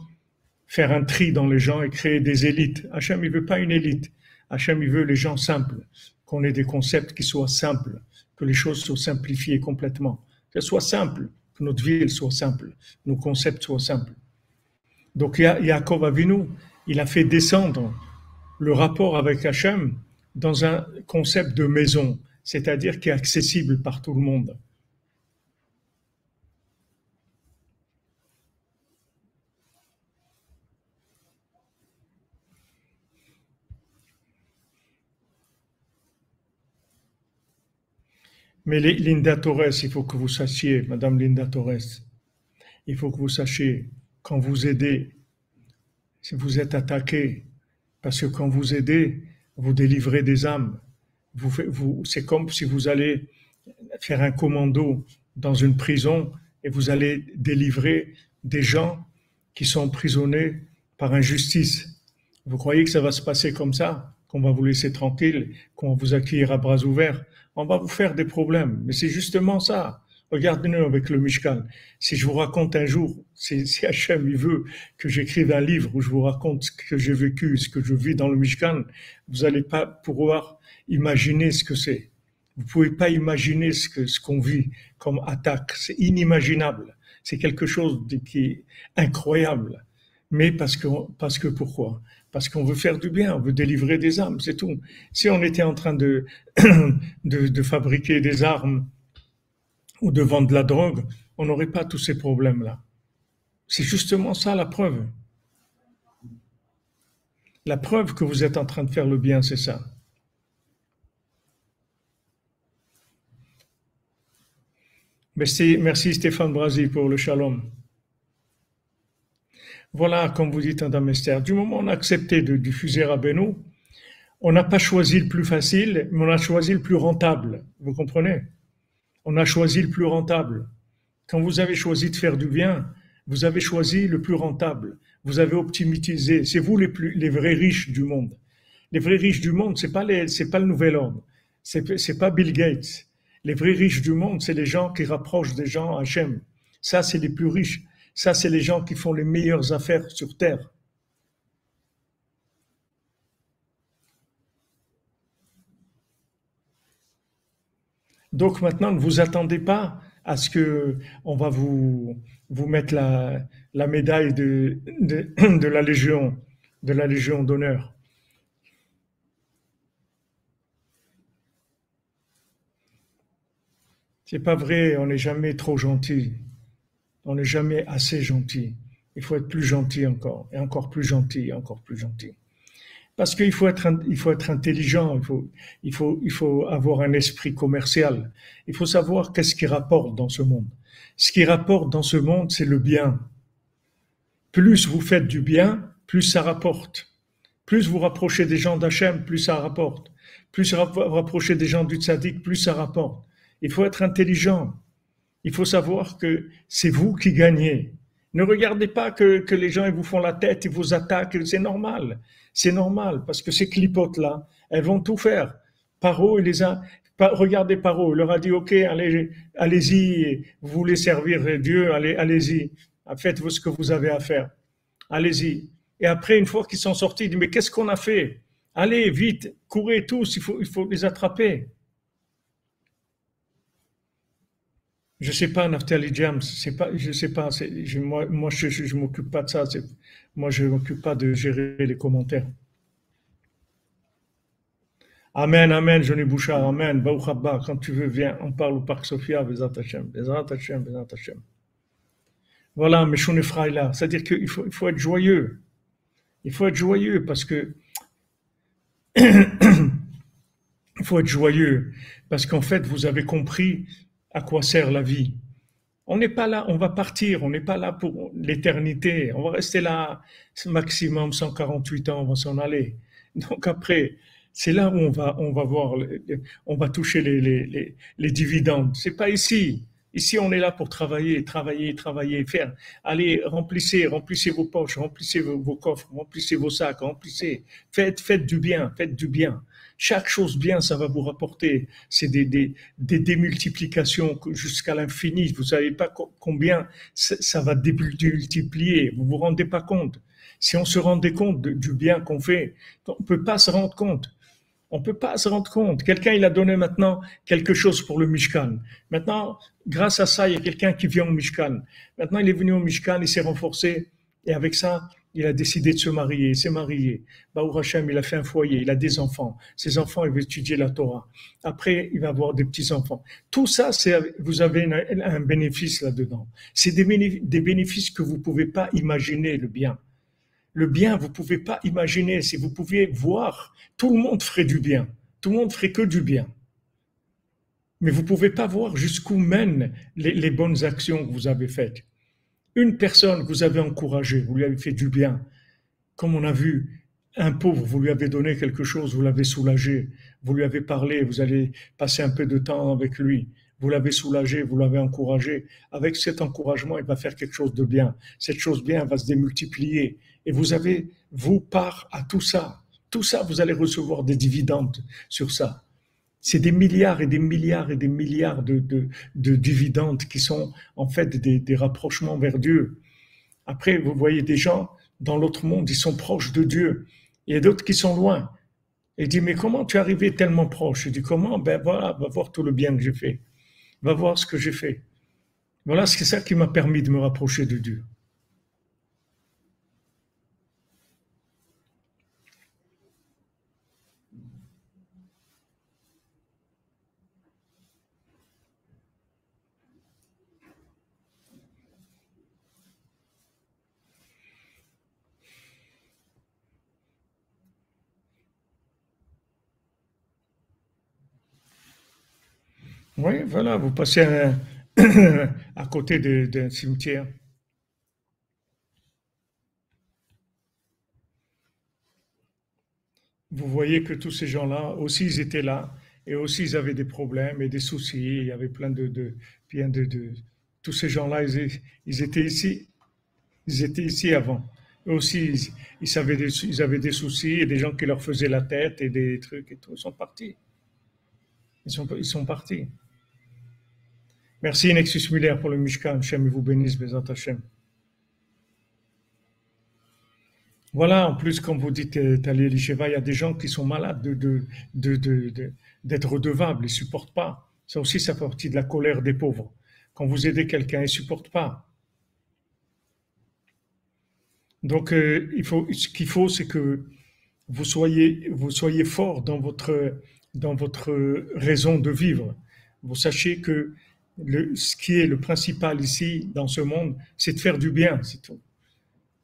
faire un tri dans les gens et créer des élites. Hachem, il veut pas une élite. Hachem, il veut les gens simples, qu'on ait des concepts qui soient simples, que les choses soient simplifiées complètement, qu'elles soient simples, que notre vie soit simple, nos concepts soient simples. Donc Yaakov Avinu, il a fait descendre le rapport avec Hachem dans un concept de maison, c'est-à-dire qui est accessible par tout le monde. Mais Linda Torres, il faut que vous sachiez, Madame Linda Torres, il faut que vous sachiez, quand vous aidez, si vous êtes attaqué, parce que quand vous aidez, vous délivrez des âmes. C'est comme si vous allez faire un commando dans une prison et vous allez délivrer des gens qui sont emprisonnés par injustice. Vous croyez que ça va se passer comme ça, qu'on va vous laisser tranquille, qu'on va vous accueillir à bras ouverts? On va vous faire des problèmes. Mais c'est justement ça. Regardez-nous avec le Mishkan. Si je vous raconte un jour, si, si il veut que j'écrive un livre où je vous raconte ce que j'ai vécu, ce que je vis dans le Mishkan, vous n'allez pas pouvoir imaginer ce que c'est. Vous pouvez pas imaginer ce qu'on vit comme attaque. C'est inimaginable. C'est quelque chose qui est incroyable. Mais parce que parce que pourquoi? Parce qu'on veut faire du bien, on veut délivrer des âmes, c'est tout. Si on était en train <coughs> de, de, fabriquer des armes ou de vendre de la drogue, on n'aurait pas tous ces problèmes-là. C'est justement ça la preuve. La preuve que vous êtes en train de faire le bien, c'est ça. Merci, merci Stéphane Brasi pour le shalom. Voilà, comme vous dites, Madame Esther, du moment où on a accepté de diffuser Beno, on n'a pas choisi le plus facile, mais on a choisi le plus rentable. Vous comprenez? On a choisi le plus rentable. Quand vous avez choisi de faire du bien, vous avez choisi le plus rentable. Vous avez optimisé. C'est vous les, plus, les vrais riches du monde. Les vrais riches du monde, c'est pas c'est pas le nouvel ordre. C'est, c'est pas Bill Gates. Les vrais riches du monde, c'est les gens qui rapprochent des gens à Hachem. Ça, c'est les plus riches. Ça, c'est les gens qui font les meilleures affaires sur terre. Donc maintenant, ne vous attendez pas à ce que on va vous, mettre la, médaille <clears throat> de la Légion, de la Légion d'honneur. C'est pas vrai, on n'est jamais trop gentil. On n'est jamais assez gentil. Il faut être plus gentil encore, et encore plus gentil, et encore plus gentil. Parce qu'il faut être, il faut être intelligent, il faut, il faut, il faut avoir un esprit commercial. Il faut savoir qu'est-ce qui rapporte dans ce monde. Ce qui rapporte dans ce monde, c'est le bien. Plus vous faites du bien, plus ça rapporte. Plus vous rapprochez des gens d'Hachem, plus ça rapporte. Plus vous rapprochez des gens du tzaddik, plus ça rapporte. Il faut être intelligent. Il faut savoir que c'est vous qui gagnez. Ne regardez pas que, que les gens vous font la tête, ils vous attaquent, c'est normal. C'est normal parce que ces clipotes-là, elles vont tout faire. Paro, il les a. Regardez Paro, il leur a dit Ok, allez, allez-y, vous voulez servir Dieu, allez, allez-y, faites ce que vous avez à faire. Allez-y. Et après, une fois qu'ils sont sortis, il dit Mais qu'est-ce qu'on a fait? Allez, vite, courez tous, il faut les attraper. Je sais pas, Naftali James, c'est pas, je sais pas, moi, moi, je, je, je m'occupe pas de ça. Moi, je m'occupe pas de gérer les commentaires. Amen, Amen, Johnny Bouchard, Amen, Baruch quand tu veux, viens, on parle au Parc Sophia, Bezat Hashem, Bezat Hashem, Bezat Hashem. Voilà, Meshon là, c'est-à-dire qu'il faut, il faut être joyeux. Il faut être joyeux parce que <coughs> il faut être joyeux parce qu'en fait, vous avez compris à quoi sert la vie. On n'est pas là, on va partir, on n'est pas là pour l'éternité. On va rester là maximum 148 ans, on va s'en aller. Donc après, c'est là où on va, on va voir, on va toucher les, les, les, dividendes. C'est pas ici. Ici, on est là pour travailler, travailler, travailler, faire. Allez, remplissez, remplissez vos poches, remplissez vos, vos coffres, remplissez vos sacs, remplissez. Faites, faites du bien, faites du bien. Chaque chose bien, ça va vous rapporter. C'est des, des, des démultiplications jusqu'à l'infini. Vous savez pas combien ça va démultiplier. Vous vous rendez pas compte. Si on se rendait compte du bien qu'on fait, on peut pas se rendre compte. On peut pas se rendre compte. Quelqu'un, il a donné maintenant quelque chose pour le Mishkan. Maintenant, grâce à ça, il y a quelqu'un qui vient au Mishkan. Maintenant, il est venu au Mishkan, il s'est renforcé. Et avec ça, il a décidé de se marier, il s'est marié. Baou Hashem, il a fait un foyer, il a des enfants. Ses enfants, ils vont étudier la Torah. Après, il va avoir des petits-enfants. Tout ça, c'est, vous avez un, bénéfice là-dedans. C'est des, bénéfices que vous pouvez pas imaginer, le bien. Le bien, vous pouvez pas imaginer. Si vous pouviez voir, tout le monde ferait du bien. Tout le monde ferait que du bien. Mais vous pouvez pas voir jusqu'où mènent les bonnes actions que vous avez faites. Une personne que vous avez encouragée, vous lui avez fait du bien. Comme on a vu, un pauvre, vous lui avez donné quelque chose, vous l'avez soulagé, vous lui avez parlé, vous allez passer un peu de temps avec lui, vous l'avez soulagé, vous l'avez encouragé. Avec cet encouragement, il va faire quelque chose de bien. Cette chose bien va se démultiplier. Et vous avez, vous, part à tout ça. Tout ça, vous allez recevoir des dividendes sur ça. C'est des milliards et des milliards et des milliards de, de, dividendes qui sont en fait des, rapprochements vers Dieu. Après, vous voyez des gens dans l'autre monde, ils sont proches de Dieu. Il y a d'autres qui sont loin. Il dit, mais comment tu es arrivé tellement proche? Je dis, comment? Ben voilà, va voir tout le bien que j'ai fait. Va voir ce que j'ai fait. Voilà, c'est ça qui m'a permis de me rapprocher de Dieu. Oui, voilà, vous passez à, <clears throat> côté d'un cimetière. Vous voyez que tous ces gens-là aussi, ils étaient là, et aussi ils avaient des problèmes et des soucis. Il y avait plein de, de bien de, tous ces gens-là, ils, étaient ici, ils étaient ici avant. Eux aussi, ils, avaient des, ils avaient des soucis et des gens qui leur faisaient la tête et des trucs et tout. Ils sont partis. Ils sont, ils sont partis. Merci Nexus Muller pour le Mishkan. Hachem vous bénisse, Bézant Hachem. Voilà, en plus, comme vous dites, euh, Tali il y a des gens qui sont malades de, de, de, de- d'être redevables, ils ne supportent pas. Ça aussi, ça fait partie de la colère des pauvres. Quand vous aidez quelqu'un, il ne supporte pas. Donc, euh, il faut, ce qu'il faut, c'est que vous soyez, vous fort dans votre, dans votre raison de vivre. Vous sachiez que ce qui est le principal ici, dans ce monde, c'est de faire du bien, c'est tout.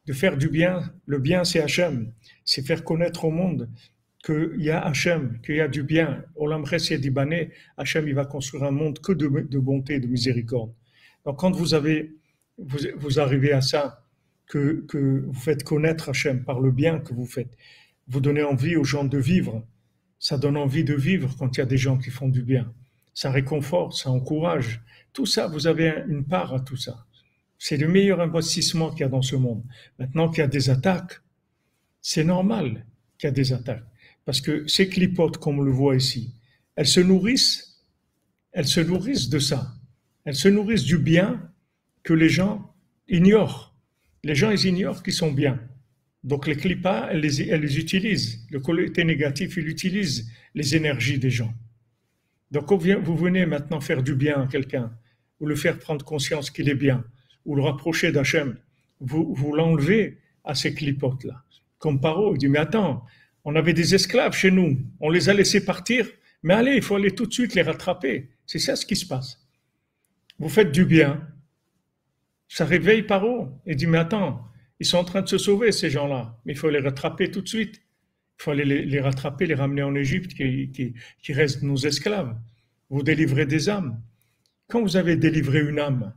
De faire du bien. Le bien, c'est Hachem. C'est faire connaître au monde qu'il y a Hachem, qu'il y a du bien. Olam Chesed Dibané, Hachem, il va construire un monde que de, de bonté, de miséricorde. Donc, quand vous avez, vous arrivez à ça, que, que vous faites connaître Hachem par le bien que vous faites, vous donnez envie aux gens de vivre. Ça donne envie de vivre quand il y a des gens qui font du bien. Ça réconforte, ça encourage. Tout ça, vous avez une part à tout ça. C'est le meilleur investissement qu'il y a dans ce monde. Maintenant qu'il y a des attaques, c'est normal qu'il y a des attaques. Parce que ces clipotes, comme on le voit ici, elles se nourrissent, elles se nourrissent de ça. Elles se nourrissent du bien que les gens ignorent. Les gens, ils ignorent qu'ils sont bien. Donc les clipas, elles les, elles les utilisent. Le côté négatif, il utilise les énergies des gens. Donc vous venez maintenant faire du bien à quelqu'un, ou le faire prendre conscience qu'il est bien, ou le rapprocher d'Hachem, vous, vous l'enlevez à ces clipotes-là. Comme Paro, il dit, mais attends, on avait des esclaves chez nous, on les a laissés partir, mais allez, il faut aller tout de suite les rattraper. C'est ça ce qui se passe. Vous faites du bien, ça réveille Paro, et dit, mais attends, ils sont en train de se sauver, ces gens-là, mais il faut les rattraper tout de suite. Il aller les, rattraper, les ramener en Égypte, qui restent nos esclaves. Vous délivrez des âmes. Quand vous avez délivré une âme,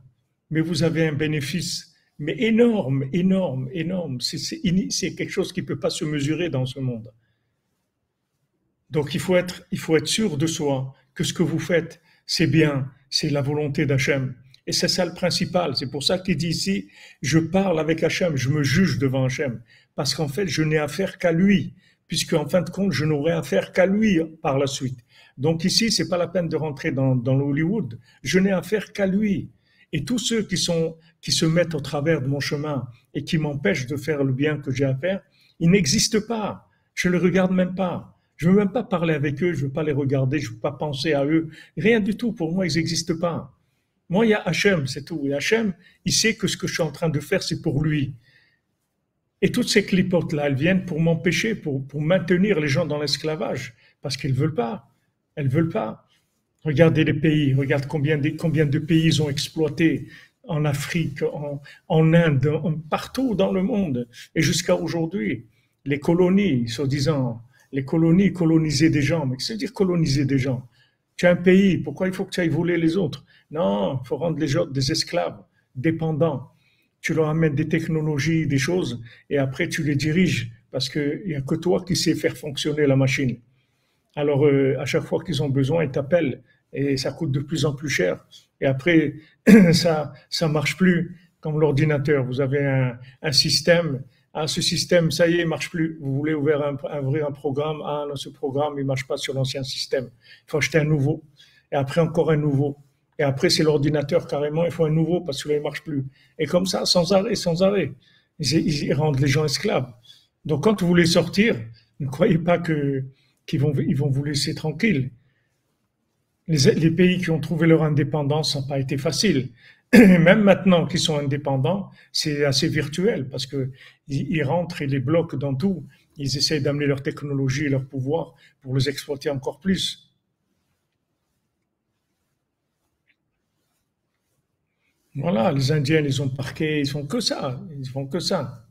mais vous avez un bénéfice mais énorme, énorme, énorme. C'est quelque chose qui ne peut pas se mesurer dans ce monde. Donc il faut, être, il faut être sûr de soi que ce que vous faites, c'est bien, c'est la volonté d'Hachem. Et c'est ça le principal. C'est pour ça qu'il dit ici, je parle avec Hachem, je me juge devant Hachem. Parce qu'en fait, je n'ai affaire qu'à lui, puisque en fin de compte, je n'aurai affaire qu'à lui par la suite. Donc ici, c'est pas la peine de rentrer dans, dans Hollywood. Je n'ai affaire qu'à lui. Et tous ceux qui, sont, qui se mettent au travers de mon chemin et qui m'empêchent de faire le bien que j'ai à faire, ils n'existent pas. Je les regarde même pas. Je veux même pas parler avec eux, je veux pas les regarder, je veux pas penser à eux. Rien du tout. Pour moi, ils n'existent pas. Moi, il y a Hachem, c'est tout. Et Hachem, il sait que ce que je suis en train de faire, c'est pour lui. Et toutes ces clipotes-là, elles viennent pour m'empêcher, pour, maintenir les gens dans l'esclavage, parce qu'ils ne veulent pas. Elles veulent pas. Regardez les pays, regarde combien de, pays ils ont exploité en Afrique, en, Inde, partout dans le monde, et jusqu'à aujourd'hui. Les colonies, soi-disant, les colonies coloniser des gens. Mais veut dire coloniser des gens? Tu as un pays, pourquoi il faut que tu ailles voler les autres? Non, il faut rendre les gens des esclaves, dépendants. Tu leur amènes des technologies, des choses, et après tu les diriges, parce qu'il n'y a que toi qui sais faire fonctionner la machine. Alors, euh, à chaque fois qu'ils ont besoin, ils t'appellent et ça coûte de plus en plus cher. Et après, <clears throat> ça ça marche plus comme l'ordinateur. Vous avez un, un système. Ah, ce système, ça y est, il marche plus. Vous voulez ouvrir un, ouvrir un programme? Ah, non, ce programme, il marche pas sur l'ancien système. Il faut acheter un nouveau. Et après, encore un nouveau. Et après, c'est l'ordinateur carrément. Il faut un nouveau parce que là, il marche plus. Et comme ça, sans arrêt, sans arrêt. Ils, ils rendent les gens esclaves. Donc, quand vous voulez sortir, ne croyez pas qu'ils vont, ils vont vous laisser tranquille les, pays qui ont trouvé leur indépendance n'ont pas été faciles. <clears throat> Même maintenant qu'ils sont indépendants, c'est assez virtuel parce que ils, rentrent et les bloquent dans tout. Ils essayent d'amener leur technologie et leur pouvoir pour les exploiter encore plus. Voilà, les Indiens, ils ont parqué, ils font que ça, ils font que ça.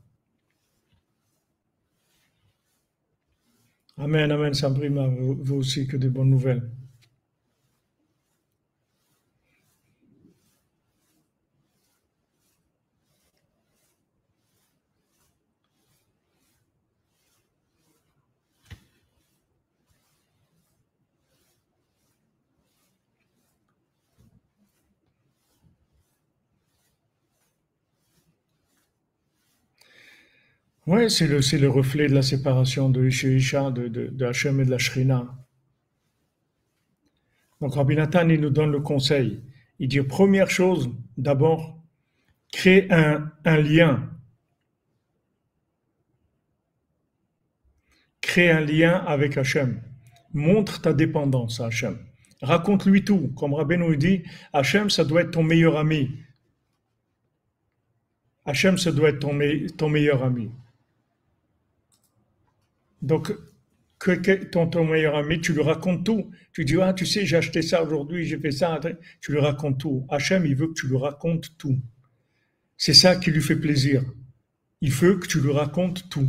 Amen, amen, Sambrima, vous aussi que des bonnes nouvelles. Oui, c'est le, le reflet de la séparation de Isha, de, Hachem et de la Shrina. Donc Rabbi Nathan, il nous donne le conseil. Il dit première chose, d'abord, crée un, lien. Crée un lien avec Hachem. Montre ta dépendance à Hachem. Raconte-lui tout. Comme Rabbeinu dit, Hachem, ça doit être ton meilleur ami. Hachem, ça doit être ton meilleur ami. Donc, ton, ton, meilleur ami, tu lui racontes tout. Tu dis, ah, tu sais, j'ai acheté ça aujourd'hui, j'ai fait ça. Tu lui racontes tout. Hachem, il veut que tu lui racontes tout. C'est ça qui lui fait plaisir. Il veut que tu lui racontes tout.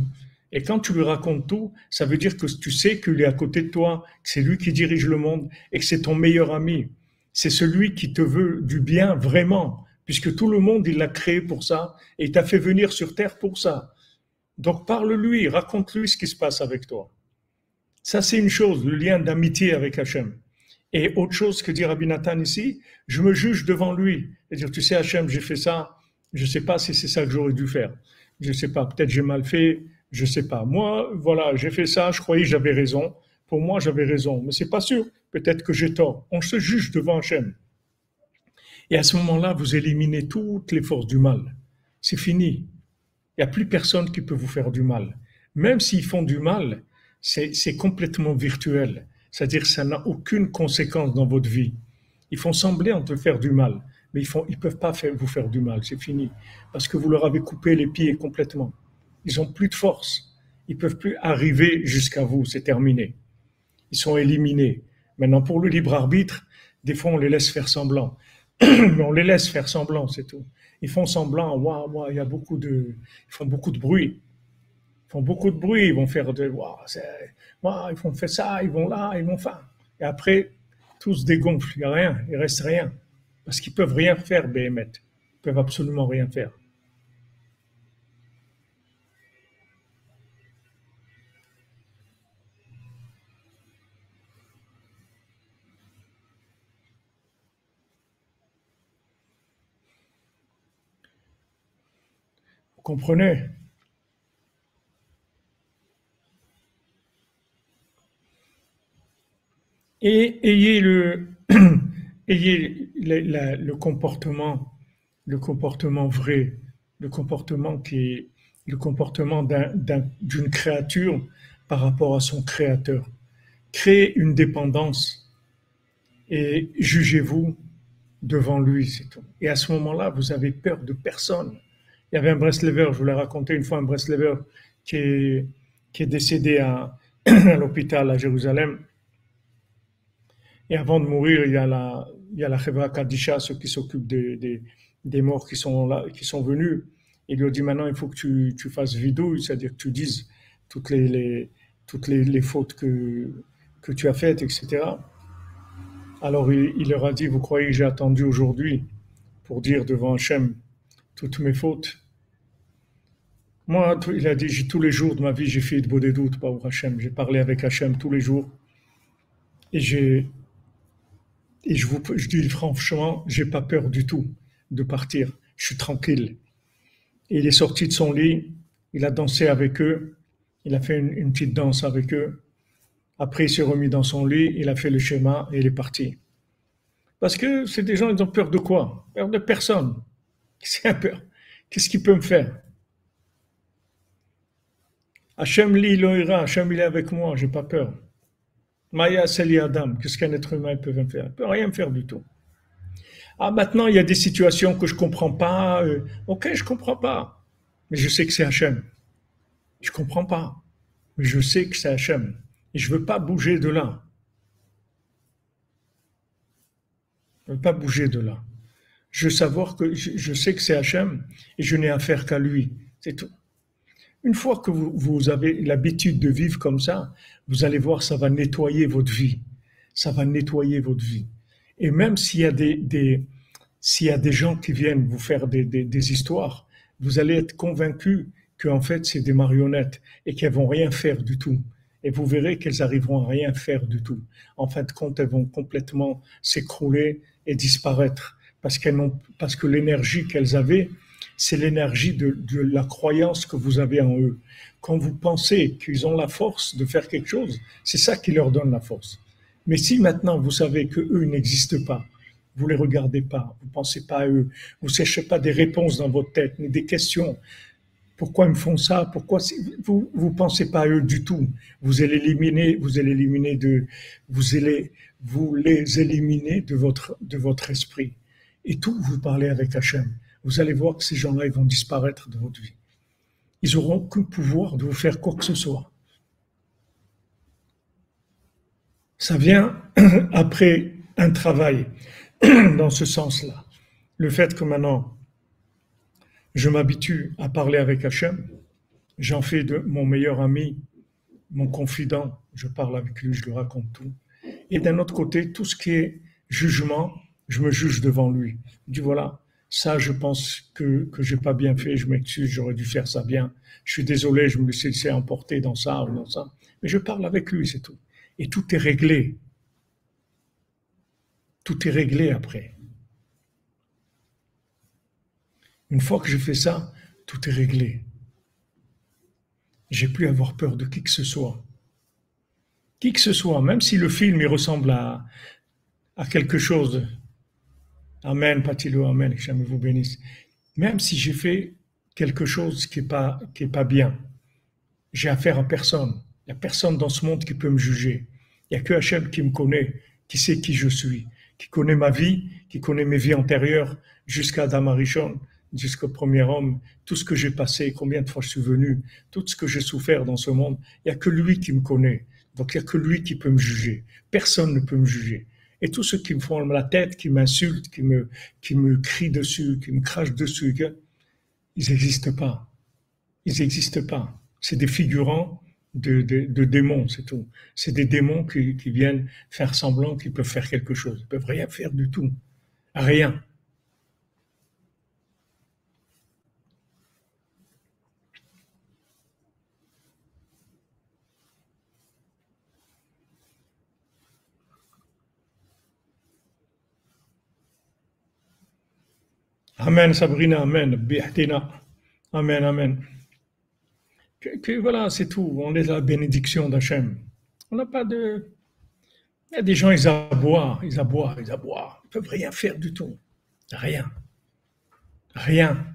Et quand tu lui racontes tout, ça veut dire que tu sais qu'il est à côté de toi, que c'est lui qui dirige le monde et que c'est ton meilleur ami. C'est celui qui te veut du bien vraiment, puisque tout le monde, il l'a créé pour ça et il t'a fait venir sur terre pour ça. Donc parle-lui, raconte-lui ce qui se passe avec toi. Ça, c'est une chose, le lien d'amitié avec Hachem. Et autre chose que dit Rabbi Nathan ici, je me juge devant lui. Et dire, tu sais, Hachem, j'ai fait ça, je ne sais pas si c'est ça que j'aurais dû faire. Je ne sais pas, peut-être j'ai mal fait, je sais pas. Moi, voilà, j'ai fait ça, je croyais que j'avais raison. Pour moi, j'avais raison, mais c'est pas sûr. Peut-être que j'ai tort. On se juge devant Hachem. Et à ce moment-là, vous éliminez toutes les forces du mal. C'est fini. Il n'y a plus personne qui peut vous faire du mal. Même s'ils font du mal, c'est complètement virtuel. C'est-à-dire ça n'a aucune conséquence dans votre vie. Ils font sembler en te faire du mal, mais ils ne peuvent pas vous faire du mal. C'est fini. Parce que vous leur avez coupé les pieds complètement. Ils ont plus de force. Ils peuvent plus arriver jusqu'à vous. C'est terminé. Ils sont éliminés. Maintenant, pour le libre arbitre, des fois, on les laisse faire semblant. <clears throat> Mais on les laisse faire semblant, c'est tout. Ils font semblant. Waouh, il y a beaucoup de, ils font beaucoup de bruit. Ils font beaucoup de bruit. Ils vont faire de, waouh, ils font faire ça, ils vont là, ils vont faire. Et après, tout se dégonfle. Il n'y a rien. Il reste rien. Parce qu'ils peuvent rien faire, Béhémet. Ils peuvent absolument rien faire. Comprenez? Et ayez <clears throat> le, comportement, le comportement vrai, le comportement qui est le comportement d'une créature par rapport à son créateur. Créez une dépendance et jugez-vous devant lui, c'est tout. Et à ce moment-là, vous avez peur de personne. Il y avait un Breslever, je vous l'ai raconté une fois, un Breslever qui est, qui est décédé <clears throat> à, l'hôpital à Jérusalem. Et avant de mourir, il y a la, il y Kadisha, ceux qui s'occupent des, morts qui sont venus. Il lui a dit maintenant, il faut que tu, fasses vidouille, c'est-à-dire que tu dises toutes les, fautes que, que tu as faites, etc. Alors il, il, leur a dit, vous croyez que j'ai attendu aujourd'hui pour dire devant Hachem toutes mes fautes. Moi, il a dit, tous les jours de ma vie, j'ai fait de beaux des doutes, par Hachem. J'ai parlé avec Hachem tous les jours. Et j'ai, et je vous, je dis franchement, j'ai pas peur du tout de partir. Je suis tranquille. Et il est sorti de son lit, il a dansé avec eux, il a fait une, une petite danse avec eux. Après, il s'est remis dans son lit, il a fait le schéma et il est parti. Parce que c'est des gens, ils ont peur de quoi? Peur de personne. Qu'est-ce qu'il peut me faire? Hachem li loira, Hachem il est avec moi, j'ai pas peur. Maya Seli Adam, qu'est-ce qu'un être humain peut me faire? Il peut rien me faire du tout. Ah, maintenant, il y a des situations que je comprends pas. Euh, ok, je comprends pas. Mais je sais que c'est Hachem. Je comprends pas. Mais je sais que c'est Hachem. Et je veux pas bouger de là. Je veux pas bouger de là je savoir que je, sais que c'est Hachem et je n'ai affaire qu'à lui. C'est tout. Une fois que vous, avez l'habitude de vivre comme ça, vous allez voir, ça va nettoyer votre vie. Ça va nettoyer votre vie. Et même s'il y a des, s'il y a des gens qui viennent vous faire des, des histoires, vous allez être convaincu qu'en fait, c'est des marionnettes et qu'elles vont rien faire du tout. Et vous verrez qu'elles arriveront à rien faire du tout. En fin de compte, elles vont complètement s'écrouler et disparaître parce, qu'elles n'ont, parce que l'énergie qu'elles avaient, c'est l'énergie de, la croyance que vous avez en eux. Quand vous pensez qu'ils ont la force de faire quelque chose, c'est ça qui leur donne la force. Mais si maintenant vous savez que eux n'existent pas, Vous les regardez pas, vous pensez pas à eux, vous cherchez pas des réponses dans votre tête, ni des questions. Pourquoi ils me font ça? Pourquoi vous vous pensez pas à eux du tout? Vous allez éliminer, vous allez éliminer de, vous allez vous les éliminer de votre de votre esprit. Et tout, vous parlez avec Hachem. Vous allez voir que ces gens-là, ils vont disparaître de votre vie. Ils n'auront aucun pouvoir de vous faire quoi que ce soit. Ça vient <clears throat> après un travail <clears throat> dans ce sens-là. Le fait que maintenant, je m'habitue à parler avec Hachem, j'en fais de mon meilleur ami, mon confident, je parle avec lui, je lui raconte tout. Et d'un autre côté, tout ce qui est jugement, je me juge devant lui. Je dis voilà, ça, je pense que que j'ai pas bien fait, je m'excuse, j'aurais dû faire ça bien. Je suis désolé, je me suis laissé emporter dans ça ou dans ça. Mais je parle avec lui, c'est tout. Et tout est réglé. Tout est réglé après. Une fois que je fais ça, tout est réglé. J'ai plus à avoir peur de qui que ce soit. Qui que ce soit, même si le film il ressemble à, à quelque chose. Amen, Patilo, Amen, que jamais vous bénisse. Même si j'ai fait quelque chose qui n'est pas, est pas bien, j'ai affaire à personne. Il n'y a personne dans ce monde qui peut me juger. Il n'y a que Hachem qui me connaît, qui sait qui je suis, qui connaît ma vie, qui connaît mes vies antérieures jusqu'à Damarichon, jusqu'au premier homme, tout ce que j'ai passé, combien de fois je suis venu, tout ce que j'ai souffert dans ce monde. Il n'y a que lui qui me connaît. Donc il n'y a que lui qui peut me juger. Personne ne peut me juger. Et tous ceux qui me font la tête, qui m'insultent, qui me, qui me crient dessus, qui me crachent dessus, ils n'existent pas. Ils n'existent pas. C'est des figurants de, de, démons, c'est tout. C'est des démons qui, qui, viennent faire semblant qu'ils peuvent faire quelque chose. Ils peuvent rien faire du tout. Rien. Amen, Sabrina, Amen, Bihtina. Amen, Amen voilà, c'est tout. On est la bénédiction d'Hachem. On n'a pas de. Il y a des gens, ils aboient, ils aboient, ils aboient. Ils peuvent rien faire du tout. Rien. Rien.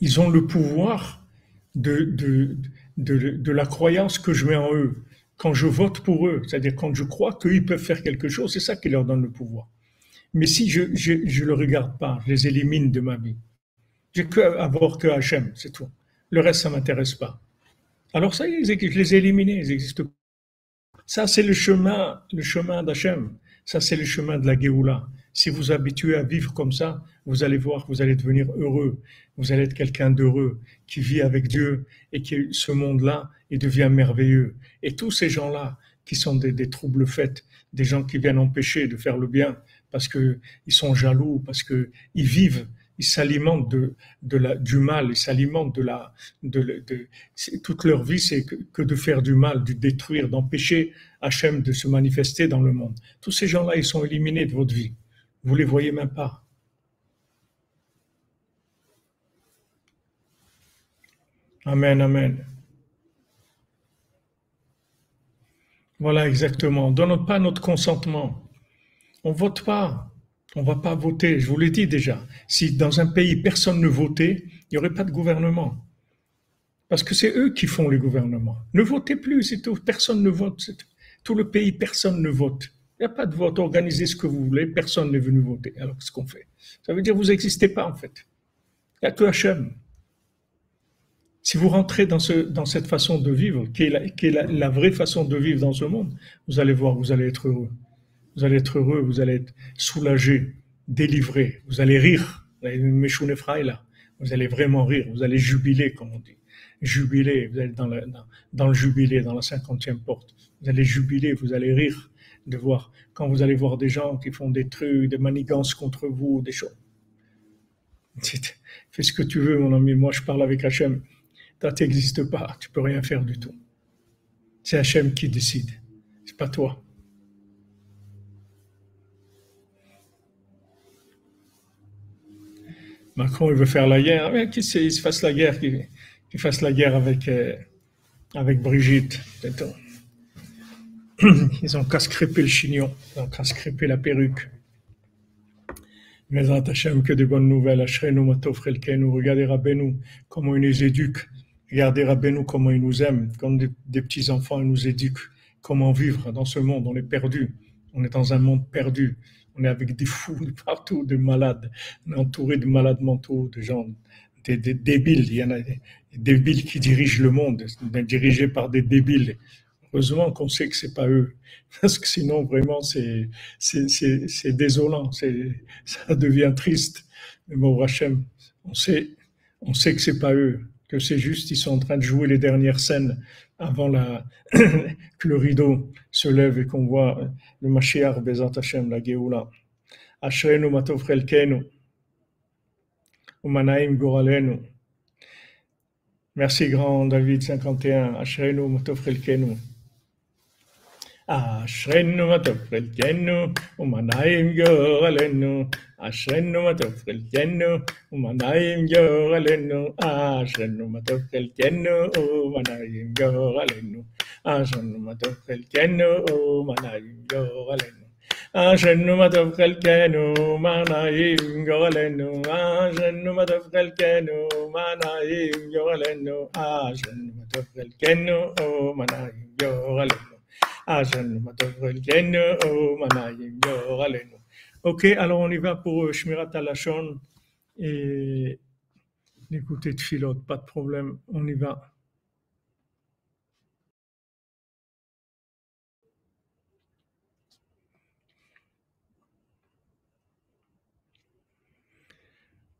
Ils ont le pouvoir de la croyance que je mets en eux. Quand je vote pour eux, c'est-à-dire quand je crois qu'ils peuvent faire quelque chose, c'est ça qui leur donne le pouvoir. Mais si je ne je, je le regarde pas, je les élimine de ma vie. J'ai que avoir que Hachem, c'est tout. Le reste, ça m'intéresse pas. Alors ça y est, je les ai éliminés, ils existent Ça, c'est le chemin, le chemin d'Hachem. Ça, c'est le chemin de la Géoula. Si vous habituez à vivre comme ça, vous allez voir que vous allez devenir heureux. Vous allez être quelqu'un d'heureux, qui vit avec Dieu et qui, ce monde-là, il devient merveilleux. Et tous ces gens-là, qui sont des, des troubles faits, des gens qui viennent empêcher de faire le bien parce qu'ils sont jaloux, parce qu'ils vivent ils s'alimentent de, du mal, ils s'alimentent de la, de, toute leur vie, c'est que, de faire du mal, de détruire, d'empêcher Hachem de se manifester dans le monde. Tous ces gens-là, ils sont éliminés de votre vie. Vous les voyez même pas. Amen, amen. Voilà exactement. On donne pas notre consentement. On vote pas. On ne va pas voter, je vous l'ai dit déjà. Si dans un pays personne ne votait, il n'y aurait pas de gouvernement. Parce que c'est eux qui font les gouvernements. Ne votez plus, c'est tout. Personne ne vote. Tout. le pays, personne ne vote. Il n'y a pas de vote. Organisez ce que vous voulez. Personne n'est venu voter. Alors, qu'est-ce qu'on fait Ça veut dire que vous n'existez pas, en fait. Il n'y a que Hachem. Si vous rentrez dans, ce, dans cette façon de vivre, qui est la vraie façon de vivre dans ce monde, vous allez voir, vous allez être heureux vous allez être heureux, vous allez être soulagé, délivré, vous allez rire, vous allez vraiment rire, vous allez jubiler, comme on dit. Jubiler, vous allez dans, le, dans, le jubilé, dans la cinquantième porte. Vous allez jubiler, vous allez rire de voir, quand vous allez voir des gens qui font des trucs, des manigances contre vous, des choses. Fais ce que tu veux, mon ami. Moi, je parle avec Hachem. Toi, tu n'existes pas. Tu peux rien faire du tout. C'est Hachem qui décide. C'est pas toi. Macron, il veut faire la guerre. Mais qu'il se fasse la guerre, avec, euh, avec Brigitte. <clears throat> Ils ont qu'à le chignon, ils ont qu'à la perruque. Mesat Hashem, que des bonnes nouvelles. Regardez Rabbeinu, comment il nous éduque. Regardez Rabbeinu, comment il nous aime. Comme des, des petits enfants, il nous éduque. Comment vivre dans ce monde? On est perdu. On est dans un monde perdu. On est avec des fous de partout, des malades. On est entouré de malades mentaux, de gens, des, débiles. Il y en a des débiles qui dirigent le monde, dirigés par des débiles. Heureusement qu'on sait que c'est pas eux, parce que sinon vraiment c'est c'est désolant, ça devient triste. Mais bon, Hachem, on sait on sait que c'est pas eux, que c'est juste ils sont en train de jouer les dernières scènes avant <coughs> que le rideau se lève et qu'on voit le Mashiach Bezat Hashem, la Géoula. Ashrenu matov chelkenu, umanaim goralenu. Merci grand David 51, Ashrenu matov chelkenu. אשרנו מה טוב חלקנו, ומנעים גורלנו. אשרנו מה טוב חלקנו, ומנעים גורלנו. אשרנו מה טוב חלקנו, ומנעים גורלנו. אשרנו מה טוב חלקנו, ומנעים גורלנו. אשרנו מה טוב חלקנו, מנעים גורלנו. אשרנו מה טוב חלקנו, מנעים גורלנו. אשרנו מה טוב חלקנו, ומנעים גורלנו. Ok, alors on y va pour Shmirat Alashon et l'écouter de filote, pas de problème, on y va.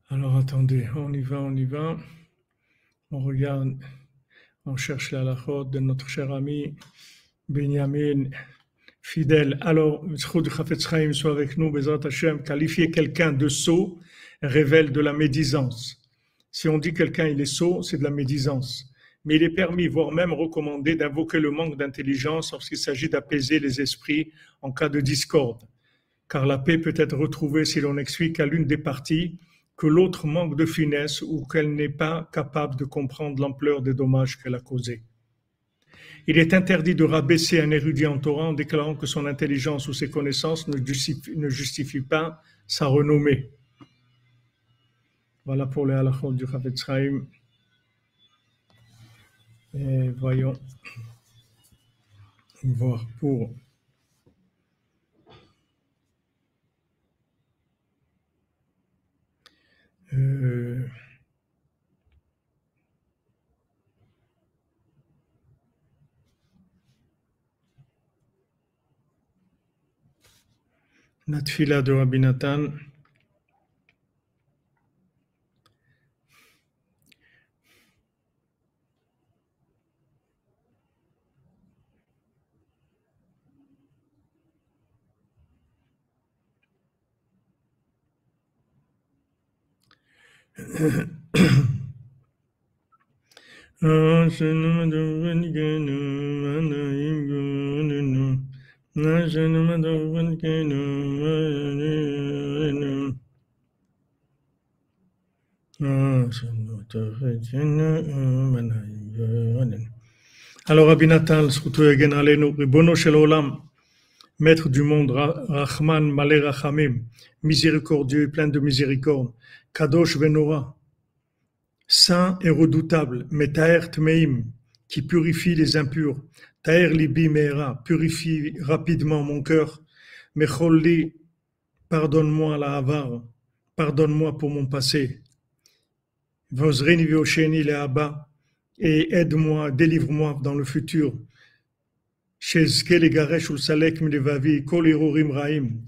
Alors attendez, on y va, on y va. On regarde, on cherche la lachot de notre cher ami Benjamin, fidèle. Alors, Chaim soit avec nous, Bezrat Hashem. Qualifier quelqu'un de sot révèle de la médisance. Si on dit quelqu'un il est sot, c'est de la médisance. Mais il est permis, voire même recommandé, d'invoquer le manque d'intelligence lorsqu'il s'agit d'apaiser les esprits en cas de discorde. Car la paix peut être retrouvée si l'on explique à l'une des parties que l'autre manque de finesse ou qu'elle n'est pas capable de comprendre l'ampleur des dommages qu'elle a causés. Il est interdit de rabaisser un érudit en Torah en déclarant que son intelligence ou ses connaissances ne justifient, pas sa renommée. Voilà pour les halachot du Chavetz Et voyons. Voir pour. Euh, La tfila de Rabbi Nathan. <coughs> Alors, Abinatal, Bono Shel Olam, maître du monde, Rahman Malé Rachamim, miséricordieux et plein de miséricorde, Kadosh Venora, saint et redoutable, Metaer Tmeim, qui purifie les impurs, Taher libi meera, purifie rapidement mon cœur. Mecholli, pardonne-moi la havar, pardonne-moi pour mon passé. Vosreni viosheni le abba, et aide-moi, délivre-moi dans le futur.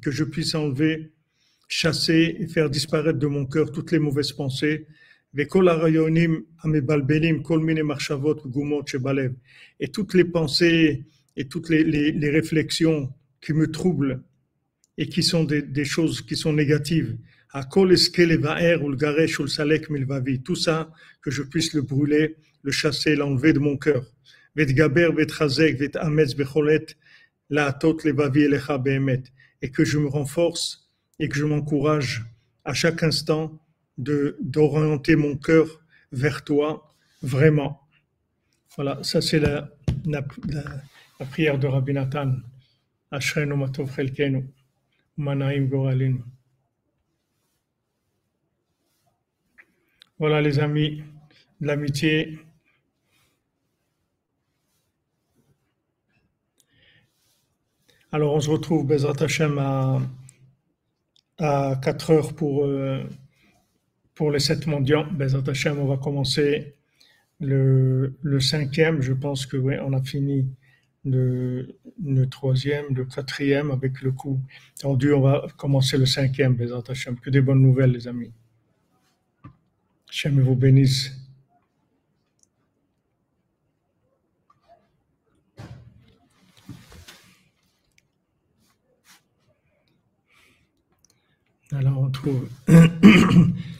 que je puisse enlever, chasser et faire disparaître de mon cœur toutes les mauvaises pensées et toutes les pensées et toutes les, réflexions qui me troublent et qui sont des, choses qui sont négatives. Tout ça, que je puisse le brûler, le chasser, l'enlever de mon cœur. Et que je me renforce et que je m'encourage à chaque instant d'orienter mon cœur vers toi, vraiment. Voilà, ça c'est la, la, prière de Rabbi Nathan. Manaim. Voilà les amis, l'amitié. Alors on se retrouve Bezrat à, à 4 heures pour, euh, pour les 7 mondiaux. Bezrat Hashem, on va commencer le, cinquième. Je pense que oui, on a fini le, troisième, le quatrième avec le coup tendu. On va commencer le cinquième, Hashem. Que des bonnes nouvelles les amis. Hashem vous bénisse. Alors on trouve <clears throat>